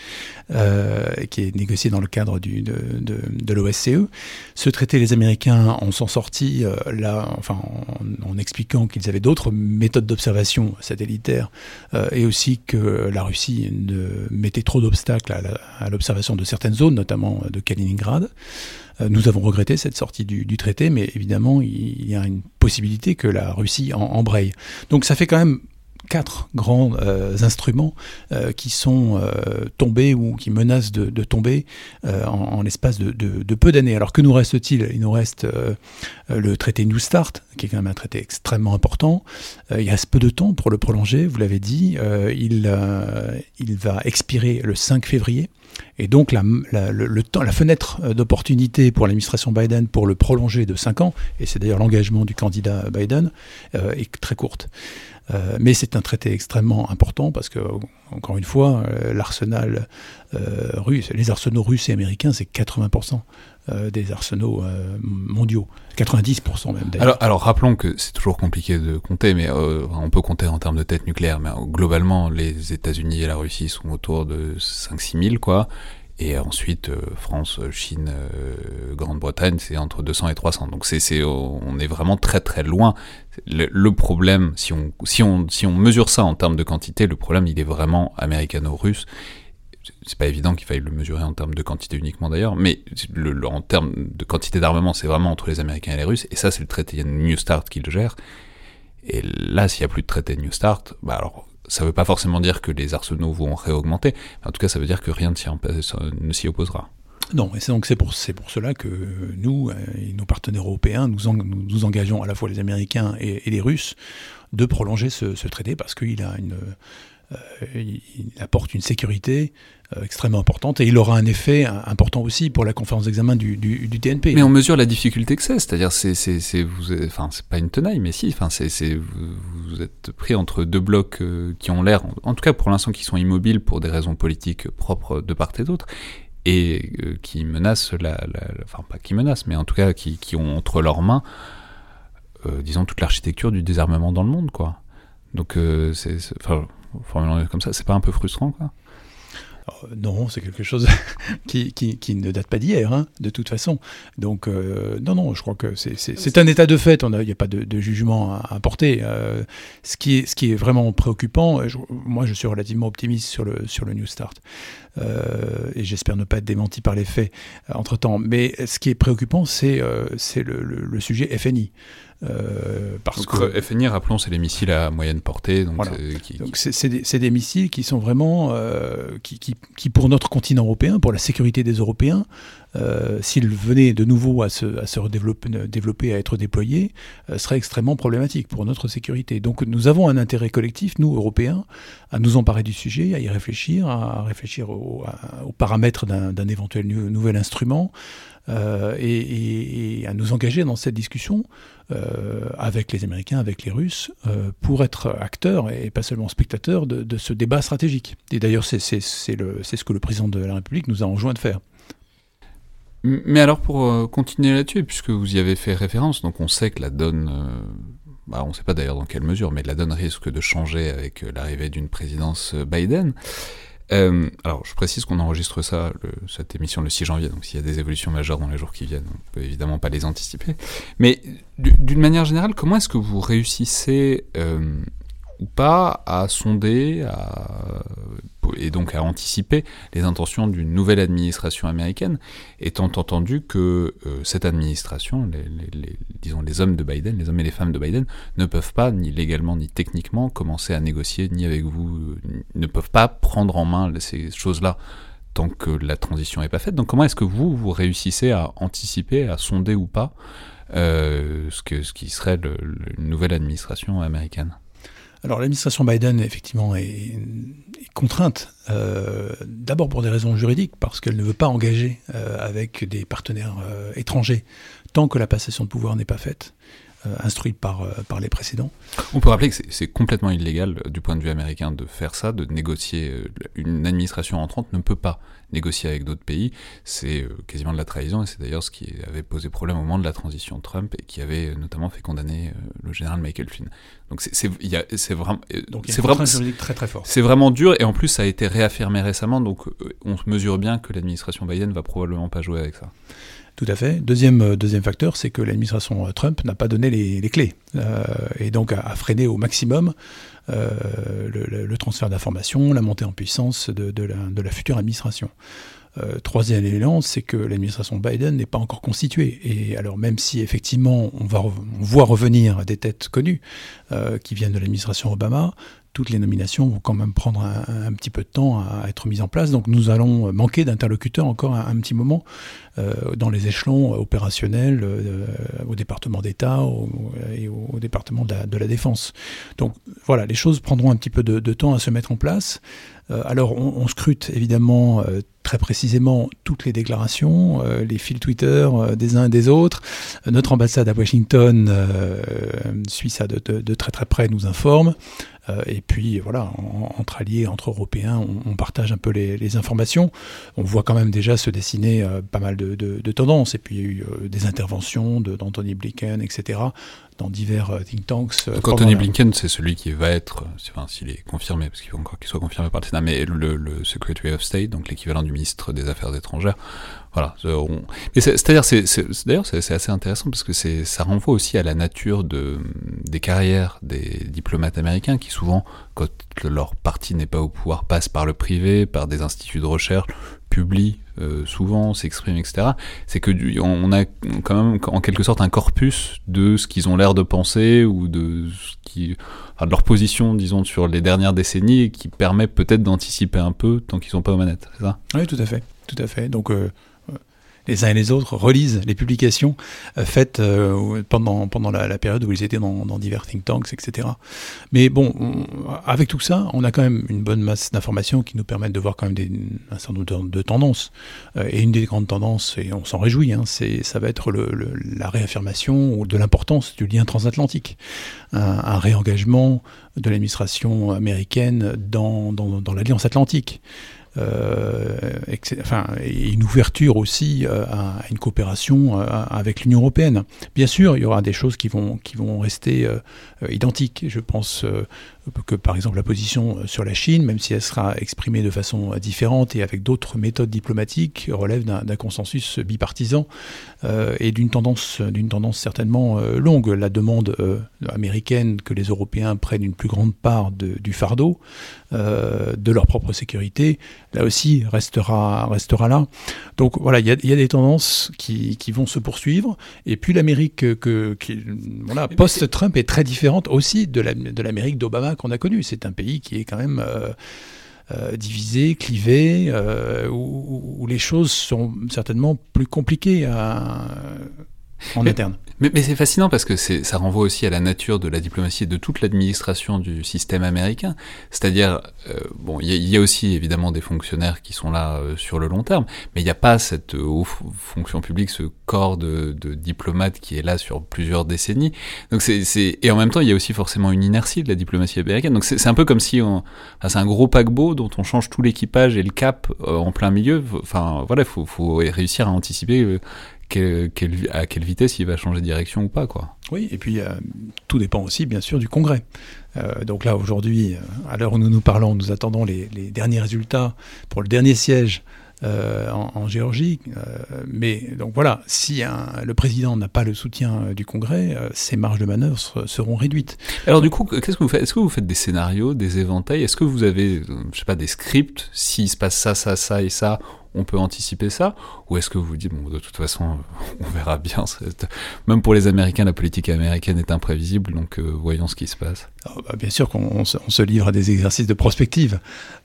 euh, qui est négocié dans le cadre du, de, de, de l'OSCE. Ce traité, les Américains en sont sortis là, enfin, en, expliquant qu'ils avaient d'autres méthodes d'observation satellitaire et aussi que la Russie ne mettait trop d'obstacles à l'observation de certaines zones, notamment de Kaliningrad. Euh, nous avons regretté cette sortie du, traité, mais évidemment, il y a une possibilité que la Russie en, embraye. Donc ça fait quand même quatre grands euh, instruments euh, qui sont tombés ou qui menacent de, tomber en, l'espace de, peu d'années. Alors que nous reste-t-il? Il nous reste le traité New Start, qui est quand même un traité extrêmement important. il reste peu de temps pour le prolonger, vous l'avez dit. il, va expirer le 5 février. Et donc la, la fenêtre euh, d'opportunité pour l'administration Biden pour le prolonger de 5 ans, et c'est d'ailleurs l'engagement du candidat Biden, euh, est très courte. Euh, mais c'est un traité extrêmement important parce que, encore une fois, l'arsenal russe, les arsenaux russes et américains, c'est 80% des arsenaux mondiaux. 90% même. Alors, alors, rappelons que c'est toujours compliqué de compter, mais on peut compter en termes de tête nucléaire, mais globalement, les États-Unis et la Russie sont autour de 5-6 000, quoi. Et ensuite, euh, France, Chine, euh, Grande-Bretagne, c'est entre 200 et 300. Donc c'est, on est vraiment très très loin. Le, problème, si on, mesure ça en termes de quantité, le problème, il est vraiment américano-russe. C'est pas évident qu'il faille le mesurer en termes de quantité uniquement d'ailleurs, mais en termes de quantité d'armement, c'est vraiment entre les Américains et les Russes. Et ça, c'est le traité New Start qui le gère. Et là, s'il n'y a plus de traité New Start, bah alors ça ne veut pas forcément dire que les arsenaux vont réaugmenter, en tout cas ça veut dire que rien ne s'y opposera. Non, et c'est donc c'est pour, pour cela que nous euh, et nos partenaires européens, nous, nous engageons à la fois les Américains et, les Russes de prolonger ce, traité parce qu'il a une, il, apporte une sécurité extrêmement importante et il aura un effet important aussi pour la conférence d'examen du, du, TNP. Mais on mesure la difficulté que c'est, c'est-à-dire c'est pas une tenaille mais si enfin vous, êtes pris entre deux blocs qui ont l'air en tout cas pour l'instant qui sont immobiles pour des raisons politiques propres de part et d'autre et qui menacent enfin pas qui menacent mais en tout cas qui, qui ont entre leurs mains disons toute l'architecture du désarmement dans le monde quoi. Donc c'est enfin comme ça, c'est pas un peu frustrant quoi euh, non, c'est quelque chose qui, qui, ne date pas d'hier, hein, de toute façon. Donc, euh, non, non, je crois que c'est un état de fait, il n'y a pas de, jugement à, porter. Euh, ce, qui est, ce qui est vraiment préoccupant, moi je suis relativement optimiste sur le, sur le New Start, et j'espère ne pas être démenti par les faits entre-temps. Mais ce qui est préoccupant, c'est le, le, sujet FNI. Euh, parce que FNI, rappelons, c'est les missiles à moyenne portée. Donc, c'est des, des, missiles qui sont vraiment, euh, qui, qui, qui, pour notre continent européen, pour la sécurité des Européens, euh, s'ils venaient de nouveau à se, à se redévelopper, développer, à être déployés, euh, serait extrêmément problématique pour notre sécurité. Donc nous avons un intérêt collectif, nous, Européens, à nous emparer du sujet, à y réfléchir, à réfléchir aux, paramètres d'un éventuel nouvel instrument, euh, et, à nous engager dans cette discussion euh, avec les Américains, avec les Russes, euh, pour être acteurs et pas seulement spectateurs de, ce débat stratégique. Et d'ailleurs, c'est ce que le président de la République nous a enjoint de faire. Mais alors pour continuer là-dessus, puisque vous y avez fait référence, donc on sait que la donne, bah on ne sait pas d'ailleurs dans quelle mesure, mais la donne risque de changer avec l'arrivée d'une présidence Biden. Alors je précise qu'on enregistre ça, cette émission le 6 janvier, donc s'il y a des évolutions majeures dans les jours qui viennent, on ne peut évidemment pas les anticiper. Mais d'une manière générale, comment est-ce que vous réussissez ou pas à sonder et donc à anticiper les intentions d'une nouvelle administration américaine, étant entendu que euh, cette administration, les, disons les hommes de Biden, les hommes et les femmes de Biden, ne peuvent pas, ni légalement ni techniquement, commencer à négocier, ni avec vous, ne peuvent pas prendre en main ces choses-là tant que la transition n'est pas faite. Donc comment est-ce que vous, vous réussissez à anticiper, à sonder ou pas euh, ce qui serait une nouvelle administration américaine? Alors l'administration Biden, effectivement, est, contrainte, euh, d'abord pour des raisons juridiques, parce qu'elle ne veut pas engager euh, avec des partenaires euh, étrangers tant que la passation de pouvoir n'est pas faite. Euh, instruite par, euh, par les précédents. On peut rappeler que c'est complètement illégal euh, du point de vue américain de faire ça, de négocier. Une administration entrante ne peut pas négocier avec d'autres pays. C'est quasiment de la trahison et c'est d'ailleurs ce qui avait posé problème au moment de la transition Trump et qui avait notamment fait condamner le général Michael Flynn. Donc c'est vraiment c'est vraiment très très fort. C'est vraiment dur et en plus ça a été réaffirmé récemment donc on mesure bien que l'administration Biden va probablement pas jouer avec ça. Tout à fait. Deuxième, euh, deuxième facteur, c'est que l'administration euh, Trump n'a pas donné les, clés euh, et donc a, freiné au maximum le, transfert d'informations, la montée en puissance de, la, future administration. troisième élément, c'est que l'administration Biden n'est pas encore constituée. Et alors même si effectivement on, va, voit revenir des têtes connues qui viennent de l'administration Obama, toutes les nominations vont quand même prendre un, petit peu de temps à être mises en place. Donc nous allons manquer d'interlocuteurs encore un, petit moment euh, dans les échelons opérationnels euh, au département d'État et au, département de la, défense. Donc voilà, les choses prendront un petit peu de, temps à se mettre en place. Euh, alors on, scrute évidemment très précisément toutes les déclarations, les fils Twitter des uns et des autres. notre ambassade à Washington suit ça de, de, très très près, nous informe. Euh, et puis voilà, entre alliés, entre Européens, on, partage un peu les, informations. On voit quand même déjà se dessiner euh, pas mal de, tendances. Et puis il y a eu euh, des interventions d'Anthony Blinken, etc dans divers think tanks. Donc Anthony Blinken, c'est celui qui va être, enfin s'il est confirmé, parce qu'il faut encore qu'il soit confirmé par le Sénat, mais le, le Secretary of State, donc l'équivalent du ministre des Affaires étrangères, voilà. C'est-à-dire, c'est, d'ailleurs, c'est, assez intéressant parce que ça renvoie aussi à la nature de, des carrières des diplomates américains qui souvent, quand leur parti n'est pas au pouvoir, passent par le privé, par des instituts de recherche, publient euh, souvent, s'expriment, etc. C'est que on a quand même en quelque sorte un corpus de ce qu'ils ont l'air de penser ou de leur position, disons, sur les dernières décennies, qui permet peut-être d'anticiper un peu tant qu'ils sont pas aux manettes, ça? Oui, tout à fait, tout à fait. Donc euh, les uns et les autres relisent les publications euh, faites euh, pendant, pendant la, période où ils étaient dans, divers think tanks, etc. Mais bon, avec tout ça, on a quand même une bonne masse d'informations qui nous permettent de voir quand même des, un certain nombre de, tendances. Euh, et une des grandes tendances, et on s'en réjouit, hein, c'est, ça va être la réaffirmation de l'importance du lien transatlantique. Un, réengagement de l'administration américaine dans, dans l'Alliance atlantique euh, enfin, une ouverture aussi euh, à une coopération euh, avec l'Union européenne. Bien sûr, il y aura des choses qui vont, qui vont rester identiques. Je pense que par exemple la position sur la Chine, même si elle sera exprimée de façon différente et avec d'autres méthodes diplomatiques, relève d'un consensus bipartisan euh, et d'une tendance, d'une tendance certainement longue. La demande américaine que les Européens prennent une plus grande part de, du fardeau de leur propre sécurité, là aussi restera, restera là. Donc voilà, il y a, y a, des tendances qui, qui, vont se poursuivre. Et puis l'Amérique que, qui, voilà, post-Trump est très différente aussi de l'Amérique d'Obama qu'on a connue. C'est un pays qui est quand même euh, euh, divisé, clivé, euh, où, où, les choses sont certainement plus compliquées à, en interne. Mais, mais c'est fascinant parce que ça renvoie aussi à la nature de la diplomatie et de toute l'administration du système américain. C'est-à-dire, euh, bon, il y, y, a aussi évidemment des fonctionnaires qui sont là euh, sur le long terme, mais il n'y a pas cette haute fonction publique, ce corps de, de diplomates qui est là sur plusieurs décennies. Donc c'est, et en même temps, il y a aussi forcément une inertie de la diplomatie américaine. Donc c'est un peu comme si on, enfin, c'est un gros paquebot dont on change tout l'équipage et le cap euh, en plein milieu. Enfin voilà, faut, faut réussir à anticiper à quelle vitesse il va changer de direction ou pas. Quoi. Oui, et puis euh, tout dépend aussi bien sûr du Congrès. Euh, donc là aujourd'hui, euh, à l'heure où nous nous parlons, nous attendons les, derniers résultats pour le dernier siège en, Géorgie. mais donc voilà, si le président n'a pas le soutien du Congrès, ses marges de manœuvre seront réduites. Alors du coup, qu'est-ce que vous faites? Est-ce que vous faites des scénarios, des éventails? Est-ce que vous avez, je sais pas, des scripts? S'il se passe ça, ça, ça et ça, on peut anticiper ça Ou est-ce que vous vous dites, bon, de toute façon, on verra bien Même pour les Américains, la politique américaine est imprévisible, donc euh, voyons ce qui se passe. Ah, bah, bien sûr qu'on se, livre à des exercices de prospective,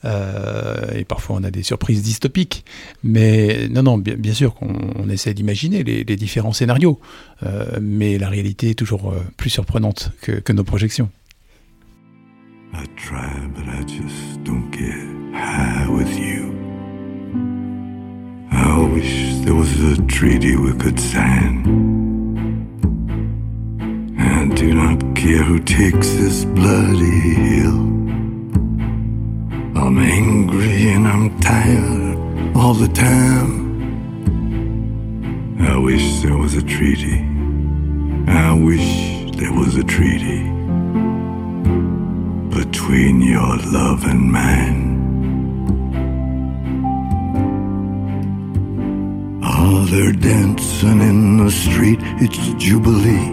euh, et parfois on a des surprises dystopiques, mais non, non, bien, sûr qu'on essaie d'imaginer les, différents scénarios, euh, mais la réalité est toujours plus surprenante que, nos projections. I try, but I just don't get high with you? I wish there was a treaty we could sign. I do not care who takes this bloody hill. I'm angry and I'm tired all the time. I wish there was a treaty. I wish there was a treaty between your love and mine. While they're dancing in the street, it's Jubilee.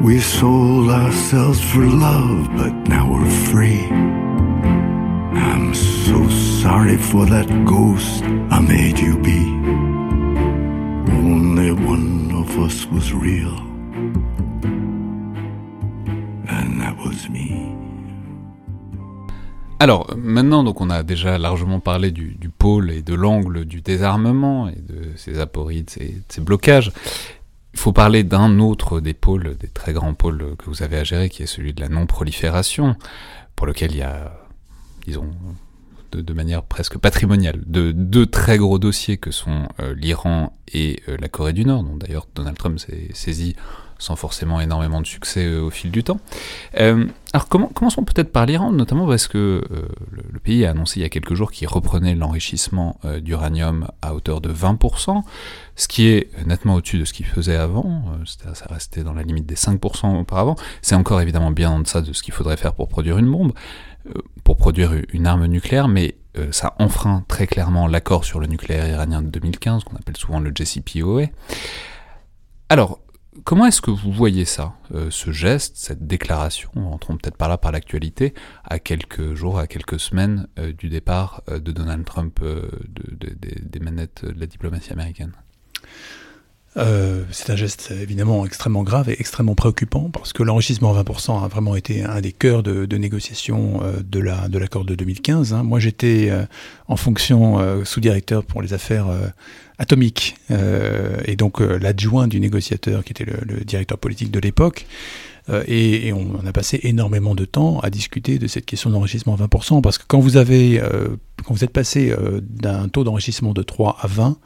We sold ourselves for love, but now we're free. I'm so sorry for that ghost I made you be. Only one of us was real, and that was me. Alors, maintenant, donc, on a déjà largement parlé du, pôle et de l'angle du désarmement et de ses aporides, de ses, blocages. Il faut parler d'un autre des pôles, des très grands pôles que vous avez à gérer, qui est celui de la non-prolifération, pour lequel il y a, disons, de, manière presque patrimoniale, de deux très gros dossiers que sont euh, l'Iran et euh, la Corée du Nord, dont d'ailleurs Donald Trump s'est saisi sans forcément énormément de succès euh, au fil du temps. Euh, alors comment, commençons peut-être par l'Iran, notamment parce que euh, le, pays a annoncé il y a quelques jours qu'il reprenait l'enrichissement d'uranium à hauteur de 20%, ce qui est nettement au-dessus de ce qu'il faisait avant, ça restait dans la limite des 5% auparavant, c'est encore évidemment bien en deçà de ce qu'il faudrait faire pour produire une bombe, pour produire une arme nucléaire, mais ça enfreint très clairement l'accord sur le nucléaire iranien de 2015, qu'on appelle souvent le JCPOA. Alors, Comment est-ce que vous voyez ça, euh, ce geste, cette déclaration, entrons peut-être par là par l'actualité, à quelques jours, à quelques semaines euh, du départ euh, de Donald Trump des manettes de la diplomatie américaine? C'est un geste évidemment extrêmement grave et extrêmement préoccupant parce que l'enrichissement à 20% a vraiment été un des cœurs de, de négociation de la de l'accord de 2015. Hein. Moi, j'étais en fonction sous-directeur pour les affaires atomiques et donc l'adjoint du négociateur qui était le, le directeur politique de l'époque. Euh, et, on, a passé énormément de temps à discuter de cette question d'enrichissement à 20%, parce que quand vous avez, euh, quand vous êtes passé euh, d'un taux d'enrichissement de 3 à 20,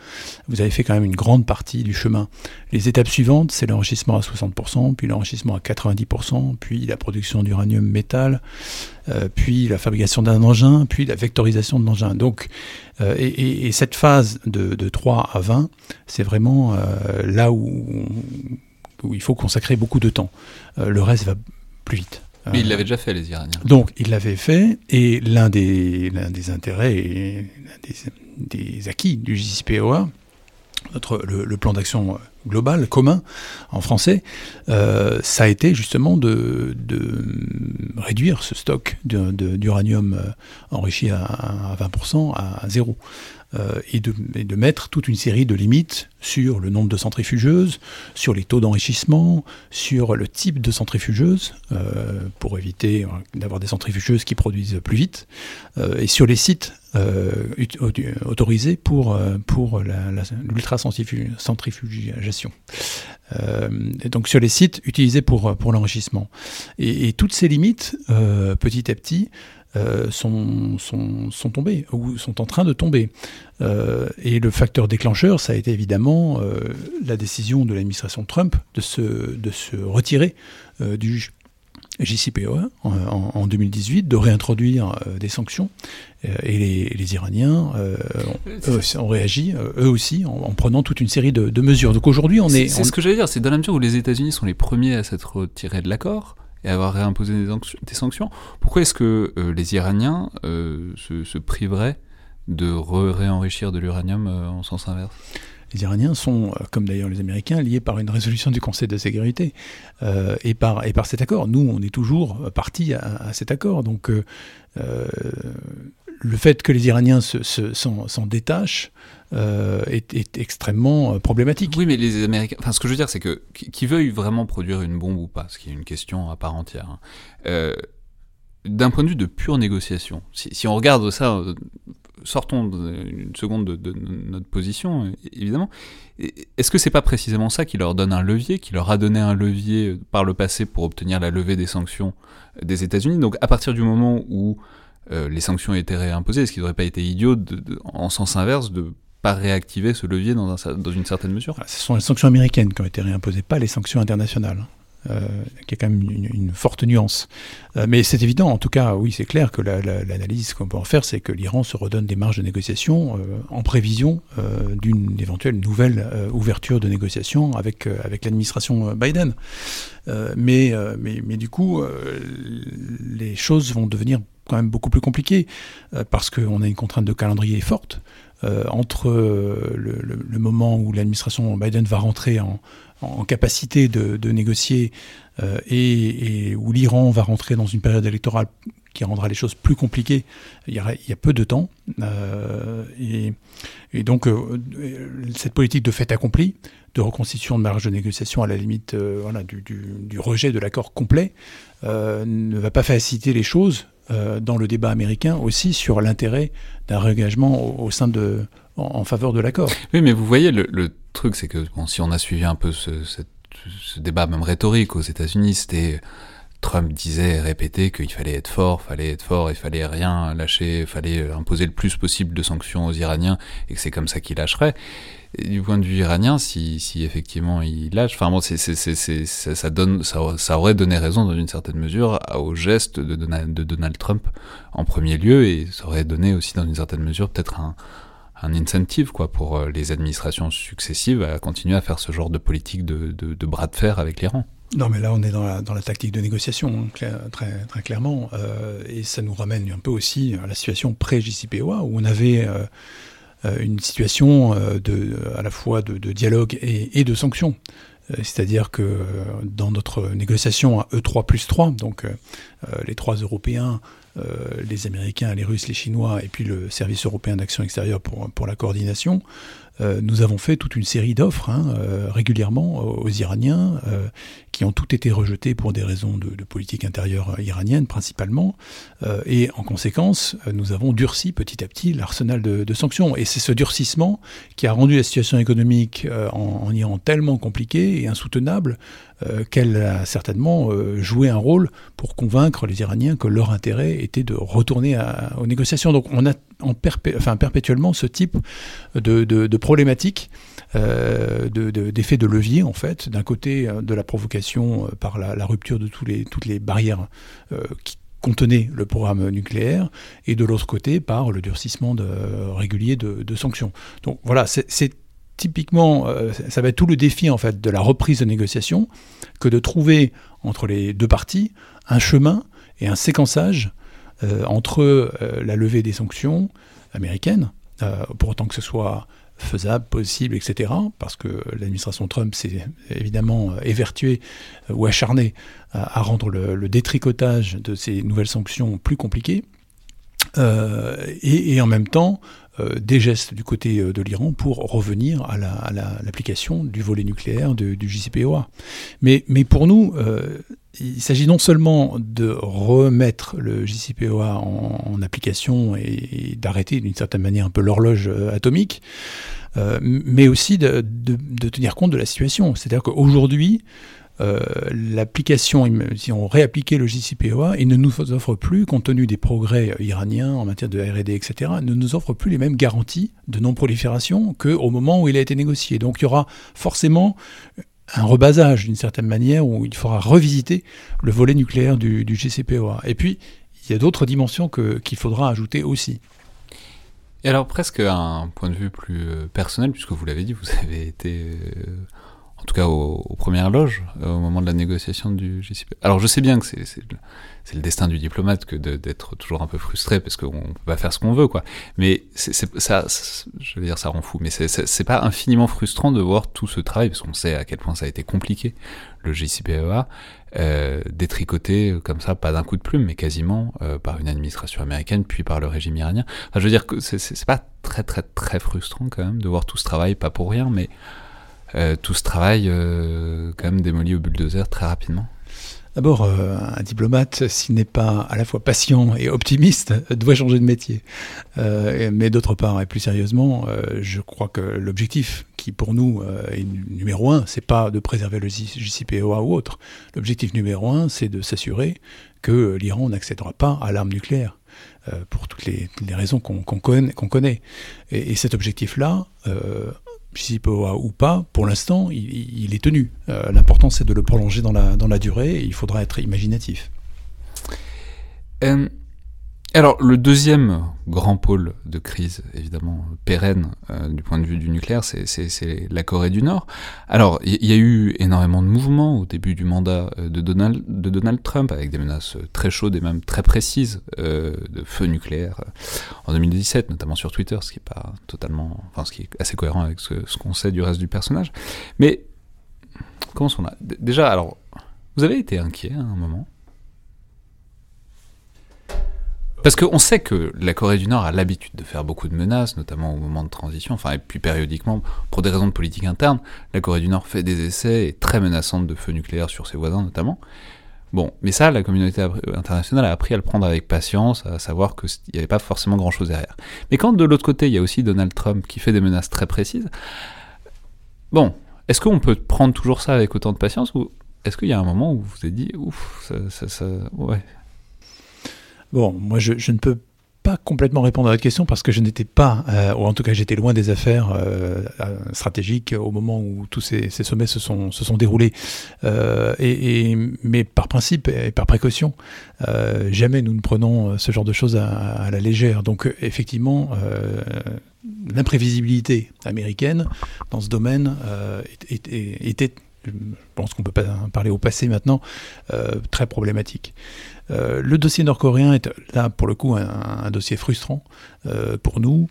vous avez fait quand même une grande partie du chemin. Les étapes suivantes, c'est l'enrichissement à 60%, puis l'enrichissement à 90%, puis la production d'uranium métal, puis la fabrication d'un engin, puis la vectorisation de l'engin. Donc, et, cette phase de, de 3 à 20, c'est vraiment là où où il faut consacrer beaucoup de temps. Euh, le reste va plus vite. Mais ils l'avaient déjà fait, les Iraniens. Donc, ils l'avaient fait, et l'un des, des intérêts et des, des, acquis du JCPOA, notre, le, plan d'action global, commun, en français, euh, ça a été justement de, de réduire ce stock d'uranium euh, enrichi à, à 20% à zéro. Euh, et, de, mettre toute une série de limites sur le nombre de centrifugeuses, sur les taux d'enrichissement, sur le type de centrifugeuse, euh, pour éviter euh, d'avoir des centrifugeuses qui produisent plus vite, et sur les sites autorisés pour, pour l'ultra-centrifugation. donc sur les sites utilisés pour, pour l'enrichissement. Et, toutes ces limites, petit à petit, euh, sont, sont, sont, tombés ou sont en train de tomber. Euh, et le facteur déclencheur, ça a été évidemment euh, la décision de l'administration Trump de se, de se retirer du JCPOA en, 2018, de réintroduire des sanctions. et les, les Iraniens ont réagi, eux aussi, en, prenant toute une série de, mesures. Donc aujourd'hui, on est... C'est ce que j'allais dire, c'est dans la mesure où les États-Unis sont les premiers à s'être retirés de l'accord et avoir réimposé des, sanctions, pourquoi est-ce que euh, les Iraniens euh, se, priveraient de réenrichir de l'uranium euh, en sens inverse? Les Iraniens sont, comme d'ailleurs les Américains, liés par une résolution du Conseil de sécurité et, par, et par cet accord. Nous, on est toujours partis à, cet accord. Donc, le fait que les Iraniens s'en détachent euh, est, extrêmement euh, problématique. Oui, mais les Américains. Enfin, ce que je veux dire, c'est que qui veuille vraiment produire une bombe ou pas, ce qui est une question à part entière. Hein, euh, d'un point de vue de pure négociation, si, on regarde ça, sortons une seconde de, notre position, évidemment. Est-ce que c'est pas précisément ça qui leur donne un levier, qui leur a donné un levier par le passé pour obtenir la levée des sanctions des États-Unis? Donc, à partir du moment où les sanctions étaient réimposées, est-ce qu'il n'aurait pas été idiot, en sens inverse, de pas réactiver ce levier dans, une certaine mesure Ce sont les sanctions américaines qui ont été réimposées, pas les sanctions internationales. Euh, y a quand même une, forte nuance. Euh, mais c'est évident, en tout cas, oui, c'est clair que l'analyse qu'on peut en faire, c'est que l'Iran se redonne des marges de négociation euh, en prévision d'une éventuelle nouvelle ouverture de négociation avec, l'administration Biden. mais du coup, les choses vont devenir quand même beaucoup plus compliquées parce qu'on a une contrainte de calendrier forte. Euh, entre euh, le, moment où l'administration Biden va rentrer en, capacité de, négocier euh, et, où l'Iran va rentrer dans une période électorale qui rendra les choses plus compliquées, il y a, peu de temps. et, donc, cette politique de fait accompli, de reconstitution de marge de négociation à la limite du, rejet de l'accord complet, ne va pas faciliter les choses euh, dans le débat américain aussi sur l'intérêt d'un réengagement au, sein de, en, faveur de l'accord. Oui, mais vous voyez, le, truc, c'est que bon, si on a suivi un peu ce, débat, même rhétorique aux États-Unis, c'était Trump disait, répétait qu'il fallait être fort, fallait être fort, il fallait rien lâcher, il fallait imposer le plus possible de sanctions aux Iraniens, et que c'est comme ça qu'il lâcherait du point de vue iranien, si, effectivement il lâche, enfin bon, ça, donne, ça, aurait donné raison dans une certaine mesure au geste de Donald, Trump en premier lieu, et ça aurait donné aussi dans une certaine mesure peut-être un, incentive quoi pour euh, les administrations successives à continuer à faire ce genre de politique de bras de fer avec l'Iran. Non, mais là, on est dans la, dans la tactique de négociation, hein, très, très clairement. Euh, et ça nous ramène un peu aussi à la situation pré-JCPOA, où on avait euh, euh, une situation de, à la fois de, dialogue et, de sanctions. Euh, c'est-à-dire que dans notre négociation à E3 plus 3, donc les trois Européens, les Américains, les Russes, les Chinois, et puis le Service européen d'action extérieure pour, pour la coordination, euh, nous avons fait toute une série d'offres hein, euh, régulièrement aux Iraniens, euh, qui ont toutes été rejetées pour des raisons de, politique intérieure iranienne principalement. et en conséquence, nous avons durci petit à petit l'arsenal de, sanctions. Et c'est ce durcissement qui a rendu la situation économique en, Iran tellement compliquée et insoutenable qu'elle a certainement joué un rôle pour convaincre les Iraniens que leur intérêt était de retourner aux négociations. Donc on a en enfin, perpétuellement ce type de, de, problématique euh, d'effet de, levier, en fait. D'un côté, euh, de la provocation euh, par la, rupture de toutes les barrières qui contenaient le programme nucléaire, et de l'autre côté, par le durcissement de, régulier de, sanctions. Donc voilà, c'est typiquement, ça va être tout le défi en fait de la reprise de négociation, que de trouver entre les deux parties un chemin et un séquençage euh, entre euh, la levée des sanctions américaines, euh, pour autant que ce soit faisable, possible, etc. Parce que l'administration Trump s'est évidemment évertuée ou acharnée à, rendre le, détricotage de ces nouvelles sanctions plus compliqué. Et, en même temps, des gestes du côté de l'Iran pour revenir à l'application du volet nucléaire du JCPOA. Mais, pour nous, il s'agit non seulement de remettre le JCPOA en, application et, d'arrêter d'une certaine manière un peu l'horloge euh, atomique, euh, mais aussi de, tenir compte de la situation. C'est-à-dire qu'aujourd'hui, euh, l'application, si on réappliquait le JCPOA, il ne nous offre plus, compte tenu des progrès iraniens en matière de R&D, etc., ne nous offre plus les mêmes garanties de non-prolifération qu'au moment où il a été négocié. Donc il y aura forcément un rebasage d'une certaine manière où il faudra revisiter le volet nucléaire du, du GCPOA. Et puis, il y a d'autres dimensions qu'il faudra ajouter aussi. Et alors presque un point de vue plus euh, personnel, puisque vous l'avez dit, vous avez été euh, en tout cas aux, premières loges, euh, au moment de la négociation du JCP. Alors je sais bien que c'est le destin du diplomate que d'être toujours un peu frustré parce qu'on peut pas faire ce qu'on veut, quoi. Mais ça, je veux dire, ça rend fou. Mais c'est pas infiniment frustrant de voir tout ce travail parce qu'on sait à quel point ça a été compliqué le JCPOA, euh, détricoté comme ça, pas d'un coup de plume, mais quasiment euh, par une administration américaine, puis par le régime iranien. Enfin, je veux dire que c'est pas très très très frustrant quand même de voir tout ce travail, pas pour rien, mais tout ce travail euh, quand même démoli au bulldozer très rapidement D'abord, euh, un diplomate, s'il n'est pas à la fois patient et optimiste, doit changer de métier. mais d'autre part, et plus sérieusement, je crois que l'objectif qui pour nous est numéro un, c'est pas de préserver le JCPOA ou autre. L'objectif numéro un, c'est de s'assurer que l'Iran n'accédera pas à l'arme nucléaire. pour toutes les, raisons qu'on connaît, Et, cet objectif-là, Ou pas, pour l'instant, il, est tenu. Euh, l'important, c'est de le prolonger dans la, dans la durée et il faudra être imaginatif. Euh, alors, le deuxième grand pôle de crise, évidemment, pérenne euh, du point de vue du nucléaire, c'est la Corée du Nord. Alors, il y, a eu énormément de mouvements au début du mandat euh, de Donald, de Donald Trump, avec des menaces très chaudes et même très précises euh, de feu nucléaire en 2017, notamment sur Twitter, ce qui est pas totalement, enfin, ce qui est assez cohérent avec ce, ce qu'on sait du reste du personnage. Mais, comment on a Déjà, alors, vous avez été inquiet à un moment? Parce qu'on sait que la Corée du Nord a l'habitude de faire beaucoup de menaces, notamment au moment de transition, enfin, et puis périodiquement, pour des raisons de politique interne, la Corée du Nord fait des essais et très menaçantes de feu nucléaire sur ses voisins notamment. Bon, mais ça, la communauté internationale a appris à le prendre avec patience, à savoir qu'il n'y avait pas forcément grand-chose derrière. Mais quand de l'autre côté, il y a aussi Donald Trump qui fait des menaces très précises, bon, est-ce qu'on peut prendre toujours ça avec autant de patience ou est-ce qu'il y a un moment où vous vous êtes dit, ouf, ça, ça ouais, Bon, moi, je, ne peux pas complètement répondre à votre question parce que je n'étais pas, euh, ou en tout cas j'étais loin des affaires euh, euh, stratégiques au moment où tous ces, sommets se sont, déroulés. et, mais par principe et par précaution, jamais nous ne prenons ce genre de choses à, la légère. Donc effectivement, l'imprévisibilité américaine dans ce domaine était, je pense qu'on peut pas parler au passé maintenant, très problématique. Euh, le dossier nord-coréen est là pour le coup un, dossier frustrant euh, pour nous.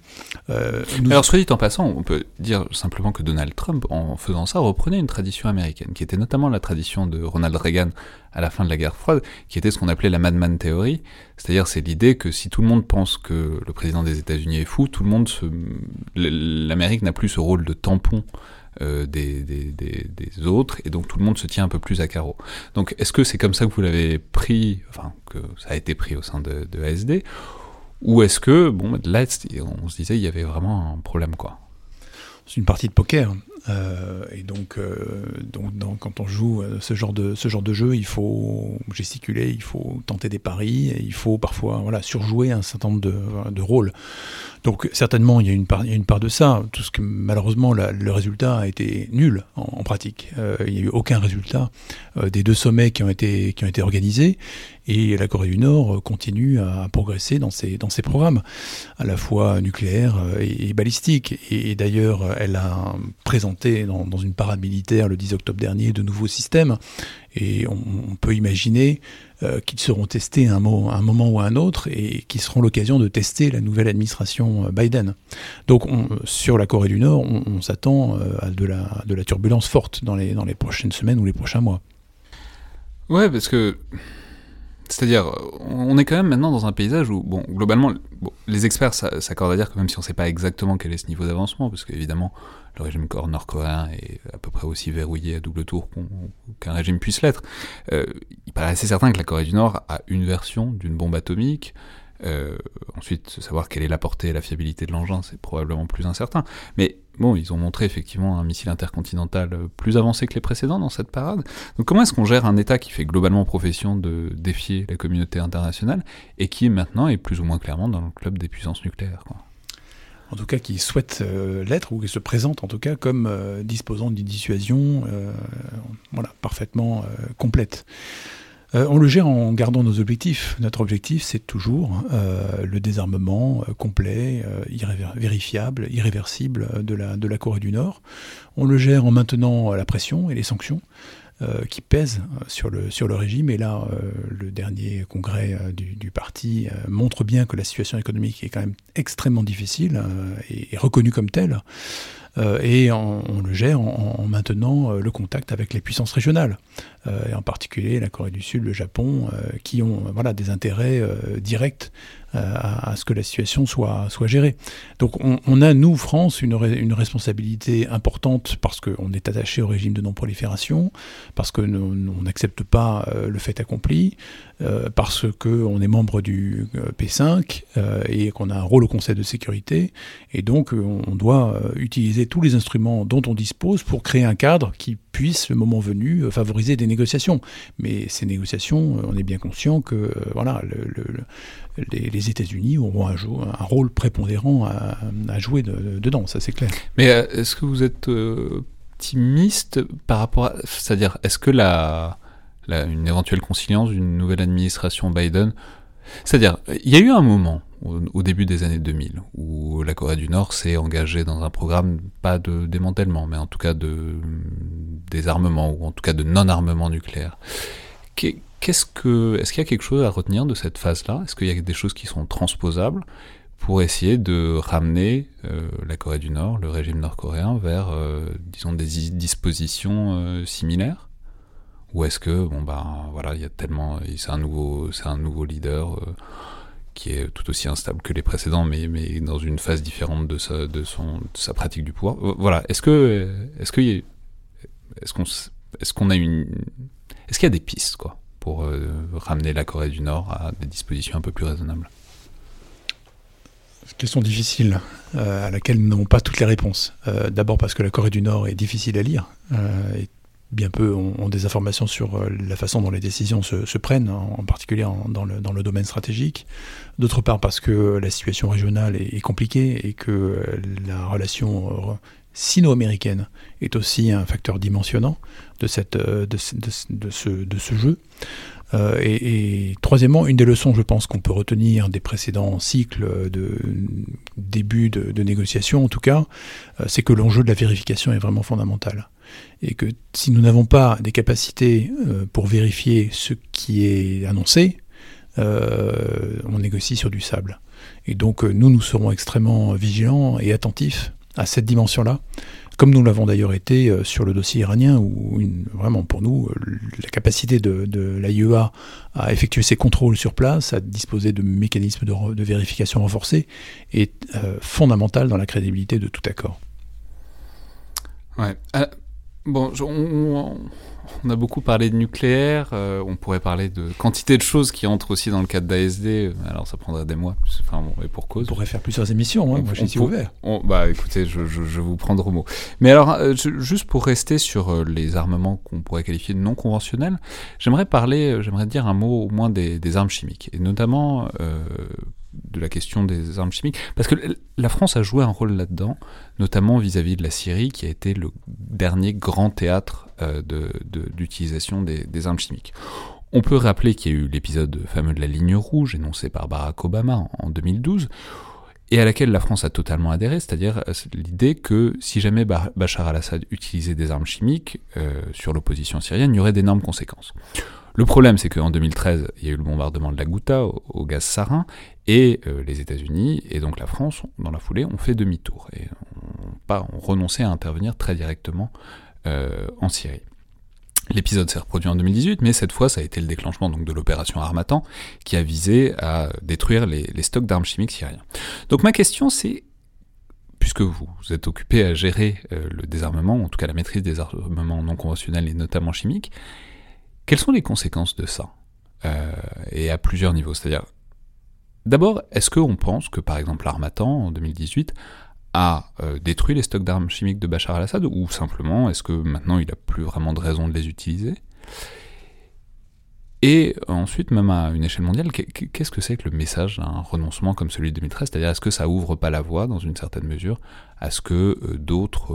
Euh, Alors soit dit en passant, on peut dire simplement que Donald Trump, en faisant ça, reprenait une tradition américaine, qui était notamment la tradition de Ronald Reagan à la fin de la guerre froide, qui était ce qu'on appelait la Madman Theory, c'est-à-dire c'est l'idée que si tout le monde pense que le président des États-Unis est fou, tout le monde l'Amérique n'a plus ce rôle de tampon euh, des, autres, et donc tout le monde se tient un peu plus à carreau. Donc est-ce que c'est comme ça que vous l'avez pris, enfin que ça a été pris au sein de, de ASD, ou est-ce que, bon, là, on se disait il y avait vraiment un problème, quoi? C'est une partie de poker. Euh, et donc, euh, donc quand on joue ce genre, de, ce genre de jeu, il faut gesticuler, il faut tenter des paris, il faut parfois voilà, surjouer un certain nombre de, de rôles. Donc certainement, il y a une part, une part de ça. Tout ce que malheureusement, le résultat a été nul en, pratique. Euh, il n'y a eu aucun résultat euh, des deux sommets qui ont été qui ont été organisés. Et la Corée du Nord continue à progresser dans ses dans ses programmes, à la fois nucléaires et, et balistiques. Et, d'ailleurs, elle a présenté dans, une parade militaire le 10 octobre dernier de nouveaux systèmes. Et on, peut imaginer euh, qui seront testés à un, moment ou à un autre et qui seront l'occasion de tester la nouvelle administration euh, Biden. Donc sur la Corée du Nord, on, s'attend euh, à de la, de la turbulence forte dans les, dans les prochaines semaines ou les prochains mois. Ouais, parce que c'est-à-dire, on est quand même maintenant dans un paysage où, bon, globalement, les experts s'accordent à dire que même si on ne sait pas exactement quel est ce niveau d'avancement, parce qu'évidemment, le régime nord-coréen est à peu près aussi verrouillé à double tour qu'un régime puisse l'être, euh, il paraît assez certain que la Corée du Nord a une version d'une bombe atomique, euh, ensuite, savoir quelle est la portée et la fiabilité de l'engin, c'est probablement plus incertain. Mais bon, ils ont montré effectivement un missile intercontinental euh, plus avancé que les précédents dans cette parade. Donc comment est-ce qu'on gère un État qui fait globalement profession de défier la communauté internationale et qui maintenant est plus ou moins clairement dans le club des puissances nucléaires en tout cas qui souhaite euh, l'être, ou qui se présente en tout cas comme disposant d'une dissuasion voilà, parfaitement complète. Euh, on le gère en gardant nos objectifs. Notre objectif, c'est toujours euh, le désarmement euh, complet, vérifiable, irréversible de la, Corée du Nord. On le gère en maintenant la pression et les sanctions. qui pèsent sur le régime. Et là, le dernier congrès du, parti montre bien que la situation économique est quand même extrêmement difficile et, reconnue comme telle. Euh, et on, le gère en, maintenant euh, le contact avec les puissances régionales, euh, et en particulier la Corée du Sud, le Japon, qui ont voilà, des intérêts directs à, ce que la situation soit, soit gérée. Donc on, a, nous, France, une, une responsabilité importante parce qu'on est attaché au régime de non-prolifération, parce que on n'accepte pas le fait accompli, parce qu'on est membre du P5 et qu'on a un rôle au Conseil de sécurité, et donc on doit utiliser tous les instruments dont on dispose pour créer un cadre qui puisse, le moment venu, euh, favoriser des négociations. Mais ces négociations, euh, on est bien conscient que euh, voilà, les, États-Unis auront un, un, rôle prépondérant à, jouer dedans, ça c'est clair. Mais est-ce que vous êtes optimiste par rapport à... C'est-à-dire, est-ce que la, une éventuelle conciliance d'une nouvelle administration Biden... C'est-à-dire, il y a eu un moment au, début des années 2000, où la Corée du Nord s'est engagée dans un programme, pas de démantèlement, mais en tout cas de désarmement, ou en tout cas de non-armement nucléaire. Qu'est-ce que, est-ce qu'il y a quelque chose à retenir de cette phase-là? Est-ce qu'il y a des choses qui sont transposables pour essayer de ramener euh, la Corée du Nord, le régime nord-coréen, vers, euh, disons, des dispositions euh, similaires? Ou est-ce que, bon, ben, voilà, il y a tellement, c'est un nouveau, un nouveau leader qui est tout aussi instable que les précédents, mais, mais dans une phase différente de sa, son, sa pratique du pouvoir. Euh, voilà. Est-ce que, est-ce que, est-ce qu'on, est-ce qu'on a une, est-ce qu'il y a des pistes, quoi, pour euh, ramener la Corée du Nord à des dispositions un peu plus raisonnables? Question difficile, euh, à laquelle nous n'avons pas toutes les réponses. d'abord parce que la Corée du Nord est difficile à lire, bien peu ont, des informations sur euh, la façon dont les décisions se, prennent, en, particulier dans, le, domaine stratégique. D'autre part parce que la situation régionale est, compliquée et que euh, la relation euh, sino-américaine est aussi un facteur dimensionnant de, ce, jeu. et, troisièmement, une des leçons, je pense, qu'on peut retenir des précédents cycles de début de, de négociations, en tout cas, c'est que l'enjeu de la vérification est vraiment fondamental et que si nous n'avons pas des capacités euh, pour vérifier ce qui est annoncé, on négocie sur du sable. Et donc nous, nous serons extrêmement vigilants et attentifs à cette dimension-là comme nous l'avons d'ailleurs été euh, sur le dossier iranien, où vraiment pour nous, euh, la capacité de, l'AIEA à effectuer ses contrôles sur place, à disposer de mécanismes de, vérification renforcés, est euh, fondamentale dans la crédibilité de tout accord. Ouais. Bon, on, on a beaucoup parlé de nucléaire, euh, on pourrait parler de quantité de choses qui entrent aussi dans le cadre d'ASD, alors ça prendrait des mois, enfin bon, et pour cause. On pourrait faire plusieurs émissions, hein, moi je suis ouvert. bah écoutez, je, je, je, vous prendre au mot. Mais alors, euh, juste pour rester sur euh, les armements qu'on pourrait qualifier de non conventionnels, j'aimerais parler, j'aimerais dire un mot au moins des, des armes chimiques, et notamment de la question des armes chimiques, parce que la France a joué un rôle là-dedans, notamment vis-à-vis de la Syrie, qui a été le dernier grand théâtre euh, d'utilisation des, armes chimiques. On peut rappeler qu'il y a eu l'épisode fameux de la ligne rouge, énoncé par Barack Obama en, 2012, et à laquelle la France a totalement adhéré, c'est-à-dire euh, l'idée que si jamais Bachar al-Assad utilisait des armes chimiques euh, sur l'opposition syrienne, il y aurait d'énormes conséquences. Le problème, c'est qu'en 2013, il y a eu le bombardement de la Ghouta au, gaz sarin, et euh, les États-Unis et donc la France, dans la foulée, ont fait demi-tour et ont, renoncé à intervenir très directement euh, en Syrie. L'épisode s'est reproduit en 2018, mais cette fois, ça a été le déclenchement donc, de l'opération Armatan, qui a visé à détruire les, stocks d'armes chimiques syriens. Donc ma question, c'est puisque vous, êtes occupé à gérer euh, le désarmement, en tout cas la maîtrise des armements non conventionnels et notamment chimiques, quelles sont les conséquences de ça euh, Et à plusieurs niveaux? C'est-à-dire, d'abord, est-ce qu'on pense que, par exemple, l'Armatan, en 2018, a euh, détruit les stocks d'armes chimiques de Bachar al-Assad Ou simplement, est-ce que maintenant il n'a plus vraiment de raison de les utiliser? Et ensuite, même à une échelle mondiale, qu'est-ce que c'est que le message d'un renoncement comme celui de 2013 C'est-à-dire, est-ce que ça ouvre pas la voie, dans une certaine mesure, à ce que euh, d'autres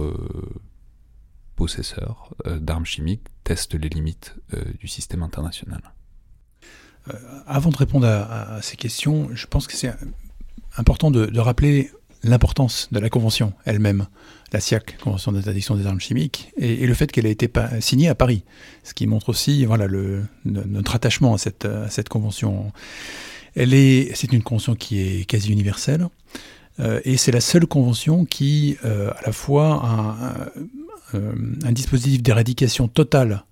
possesseurs euh, d'armes chimiques testent les limites euh, du système international euh, Avant de répondre à, ces questions, je pense que c'est important de, rappeler l'importance de la convention elle-même, la SIAC, Convention d'interdiction des armes chimiques, et, le fait qu'elle ait été signée à Paris, ce qui montre aussi voilà, notre attachement à cette, convention. Elle est, c'est une convention qui est quasi universelle, et c'est la seule convention qui, à la fois, a, un dispositif d'éradication totale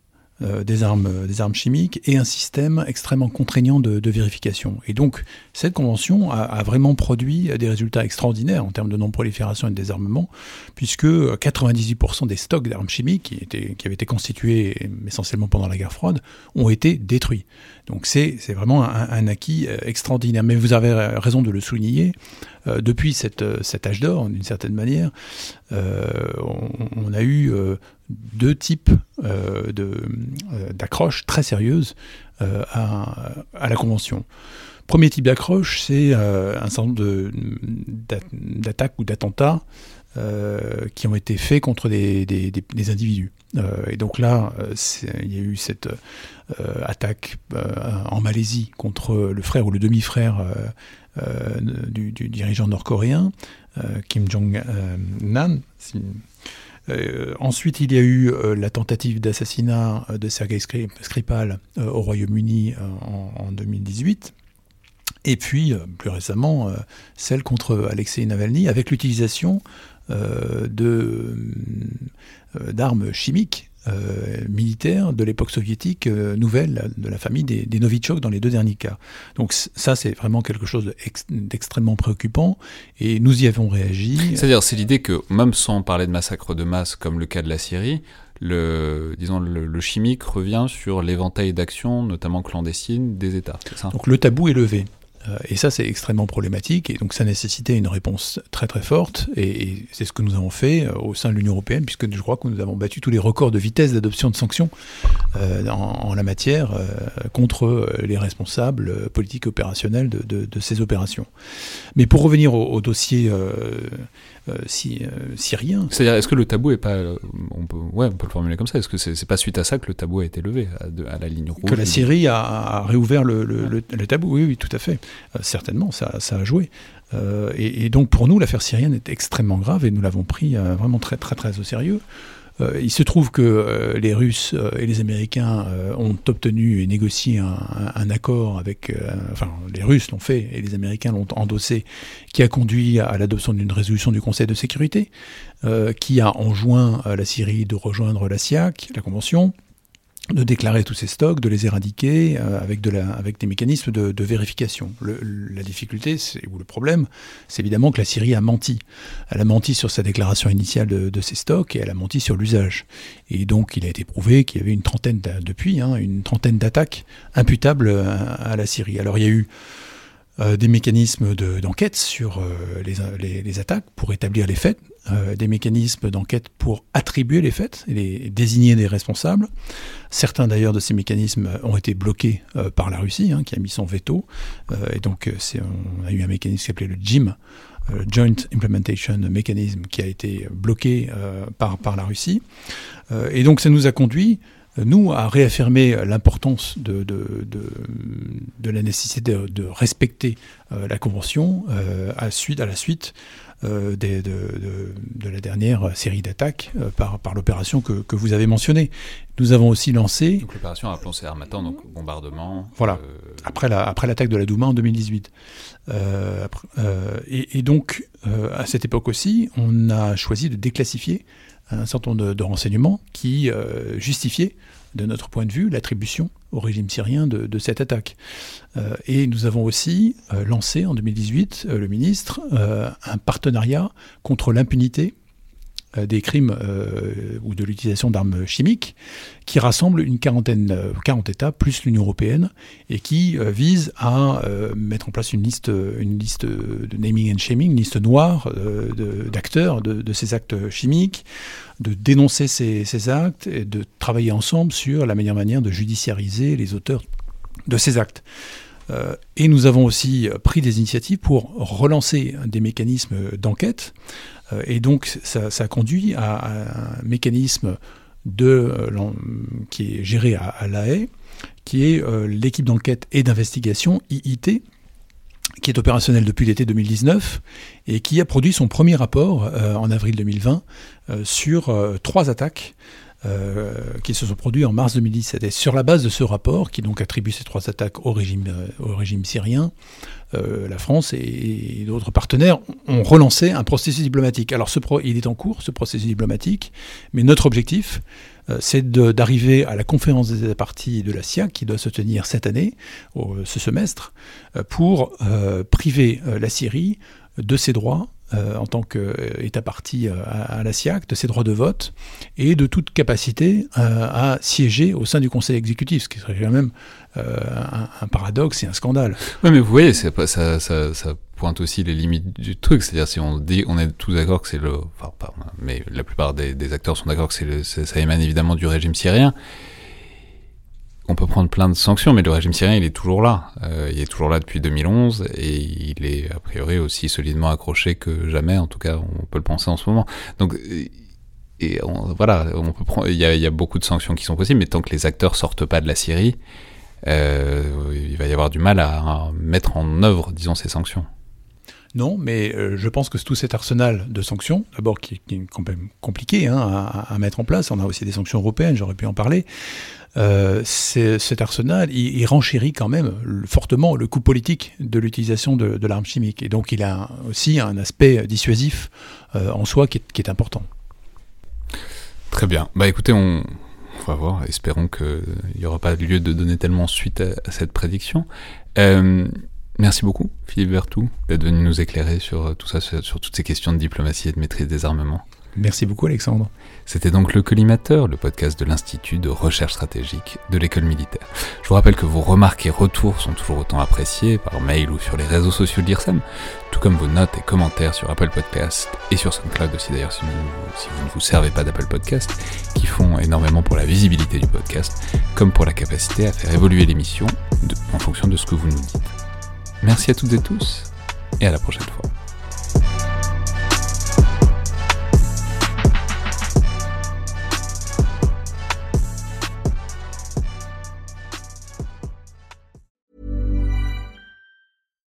euh, des, armes, des armes chimiques et un système extrêmement contraignant de, vérification. Et donc, cette convention a, vraiment produit des résultats extraordinaires en termes de non-prolifération et de désarmement, puisque 98% des stocks d'armes chimiques qui avaient été constitués essentiellement pendant la guerre froide ont été détruits. Donc, c'est vraiment un, acquis euh, extraordinaire. Mais vous avez raison de le souligner. depuis cette, cet âge d'or, d'une certaine manière, on, a eu deux types euh, euh, d'accroches très sérieuses euh, à, à, la Convention. Premier type d'accroche, c'est un certain nombre d'attaques ou d'attentats qui ont été faits contre des, individus. et donc là, il y a eu cette attaque en Malaisie contre le frère ou le demi-frère du, dirigeant nord-coréen, Kim Jong-nam. Euh, ensuite, il y a eu euh, la tentative d'assassinat euh, de Sergei Skripal au Royaume-Uni en, 2018. Et puis, plus récemment, celle contre Alexei Navalny, avec l'utilisation d'armes chimiques euh, militaires de l'époque soviétique euh, nouvelle de la famille des, des, Novichok dans les deux derniers cas. Donc ça, c'est vraiment quelque chose d'extrêmement préoccupant et nous y avons réagi. C'est-à-dire, c'est l'idée que même sans parler de massacre de masse comme le cas de la Syrie, le, disons, le, chimique revient sur l'éventail d'actions, notamment clandestines, des États. Ça? Donc le tabou est levé. Euh, et ça, c'est extrêmement problématique. Et donc, ça nécessitait une réponse très très forte. Et, c'est ce que nous avons fait euh, au sein de l'Union européenne, puisque je crois que nous avons battu tous les records de vitesse d'adoption de sanctions euh, en, la matière contre les responsables politiques opérationnels de, ces opérations. Mais pour revenir au, dossier syrien. C'est-à-dire, est-ce que le tabou est pas. On peut, ouais, on peut le formuler comme ça. Est-ce que c'est pas suite à ça que le tabou a été levé à, la ligne rouge Que la Syrie a, réouvert le, le, tabou, oui, oui, tout à fait. Euh, certainement, ça, a joué. Euh, et, donc pour nous, l'affaire syrienne est extrêmement grave et nous l'avons pris euh, vraiment très très très au sérieux. Euh, il se trouve que euh, les Russes euh, et les Américains ont obtenu et négocié un, un accord avec, enfin les Russes l'ont fait et les Américains l'ont endossé, qui a conduit à l'adoption d'une résolution du Conseil de sécurité, qui a enjoint la Syrie de rejoindre la SIAC, la Convention, de déclarer tous ces stocks, de les éradiquer euh, avec, avec des mécanismes de, vérification. La difficulté, ou le problème, c'est évidemment que la Syrie a menti. Elle a menti sur sa déclaration initiale de, de ces stocks et elle a menti sur l'usage. Et donc, il a été prouvé qu'il y avait une trentaine, depuis, hein, une trentaine d'attaques imputables à, à, la Syrie. Alors, il y a eu euh, des mécanismes d'enquête sur euh, les, attaques pour établir les faits, euh, des mécanismes d'enquête pour attribuer les faits et désigner des responsables. Certains d'ailleurs de ces mécanismes ont été bloqués euh, par la Russie, hein, qui a mis son veto. Euh, et donc on a eu un mécanisme qui s'appelait le JIM, Joint Implementation Mechanism, qui a été bloqué par, la Russie. et donc ça nous a conduit nous, à réaffirmer l'importance de, la nécessité de, respecter la Convention à la suite euh, des, de, la dernière série d'attaques euh, par, par l'opération que, que, vous avez mentionnée. Nous avons aussi lancé... Donc l'opération a c'est Armatan, donc bombardement... Voilà, après, la, après l'attaque de la Douma en 2018. Et, et, donc, à cette époque aussi, on a choisi de déclassifier un certain nombre de, renseignements qui euh, justifiaient, de notre point de vue, l'attribution au régime syrien de, cette attaque. Euh, et nous avons aussi euh, lancé en 2018, le ministre, un partenariat contre l'impunité euh, des crimes euh, ou de l'utilisation d'armes chimiques, qui rassemble une quarantaine, 40 euh, États plus l'Union européenne, et qui vise à mettre en place une liste, une liste de naming and shaming, une liste noire d'acteurs de, ces actes chimiques, de dénoncer ces, ces, actes et de travailler ensemble sur la meilleure manière de judiciariser les auteurs de ces actes. et nous avons aussi pris des initiatives pour relancer des mécanismes d'enquête euh, et donc ça, conduit à, un mécanisme euh, qui est géré à, à La Haye, qui est euh, l'équipe d'enquête et d'investigation, IIT, qui est opérationnelle depuis l'été 2019 et qui a produit son premier rapport en avril 2020 sur trois attaques euh, qui se sont produits en mars 2017. Et sur la base de ce rapport, qui donc attribue ces trois attaques euh, au régime syrien, euh, la France et, d'autres partenaires ont relancé un processus diplomatique. Alors ce pro, il est en cours, ce processus diplomatique, mais notre objectif, c'est d'arriver à la conférence des parties de la SIAC, qui doit se tenir cette année, ce semestre, pour priver la Syrie de ses droits euh, en tant qu'État parti euh, à, la SIAC, de ses droits de vote et de toute capacité euh, à siéger au sein du Conseil exécutif, ce qui serait quand même un, paradoxe et un scandale. Oui, mais vous voyez, ça, pointe aussi les limites du truc. C'est-à-dire, si on dit, on est tous d'accord que c'est le, enfin, pas, mais la plupart des, acteurs sont d'accord que ça émane évidemment du régime syrien on peut prendre plein de sanctions, mais le régime syrien, il est toujours là. Euh, il est toujours là depuis 2011 et il est a priori aussi solidement accroché que jamais. En tout cas, on peut le penser en ce moment. Donc, et voilà, on peut prendre. Il y, a, beaucoup de sanctions qui sont possibles, mais tant que les acteurs sortent pas de la Syrie, euh, il va y avoir du mal à, mettre en œuvre, disons, ces sanctions. Non, mais euh, je pense que tout cet arsenal de sanctions, d'abord qui, est compliqué hein, à, mettre en place, on a aussi des sanctions européennes, j'aurais pu en parler, euh, cet arsenal, il, renchérit quand même fortement le coût politique de l'utilisation de, l'arme chimique. Et donc il a aussi un aspect dissuasif euh, en soi qui est, important. Très bien. Bah écoutez, on, va voir. Espérons qu'il n'y aura pas lieu de donner tellement suite à, cette prédiction. Euh, merci beaucoup, Philippe Vertou, d'être venu nous éclairer sur tout ça, sur toutes ces questions de diplomatie et de maîtrise des armements. Merci beaucoup Alexandre. C'était donc le Collimateur, le podcast de l'Institut de recherche stratégique de l'école militaire. Je vous rappelle que vos remarques et retours sont toujours autant appréciés par mail ou sur les réseaux sociaux de l'IRSEM, tout comme vos notes et commentaires sur Apple Podcast et sur SoundCloud aussi d'ailleurs si, si, vous ne vous servez pas d'Apple Podcast, qui font énormément pour la visibilité du podcast, comme pour la capacité à faire évoluer l'émission en fonction de ce que vous nous dites. Merci à toutes et tous, et à la prochaine fois.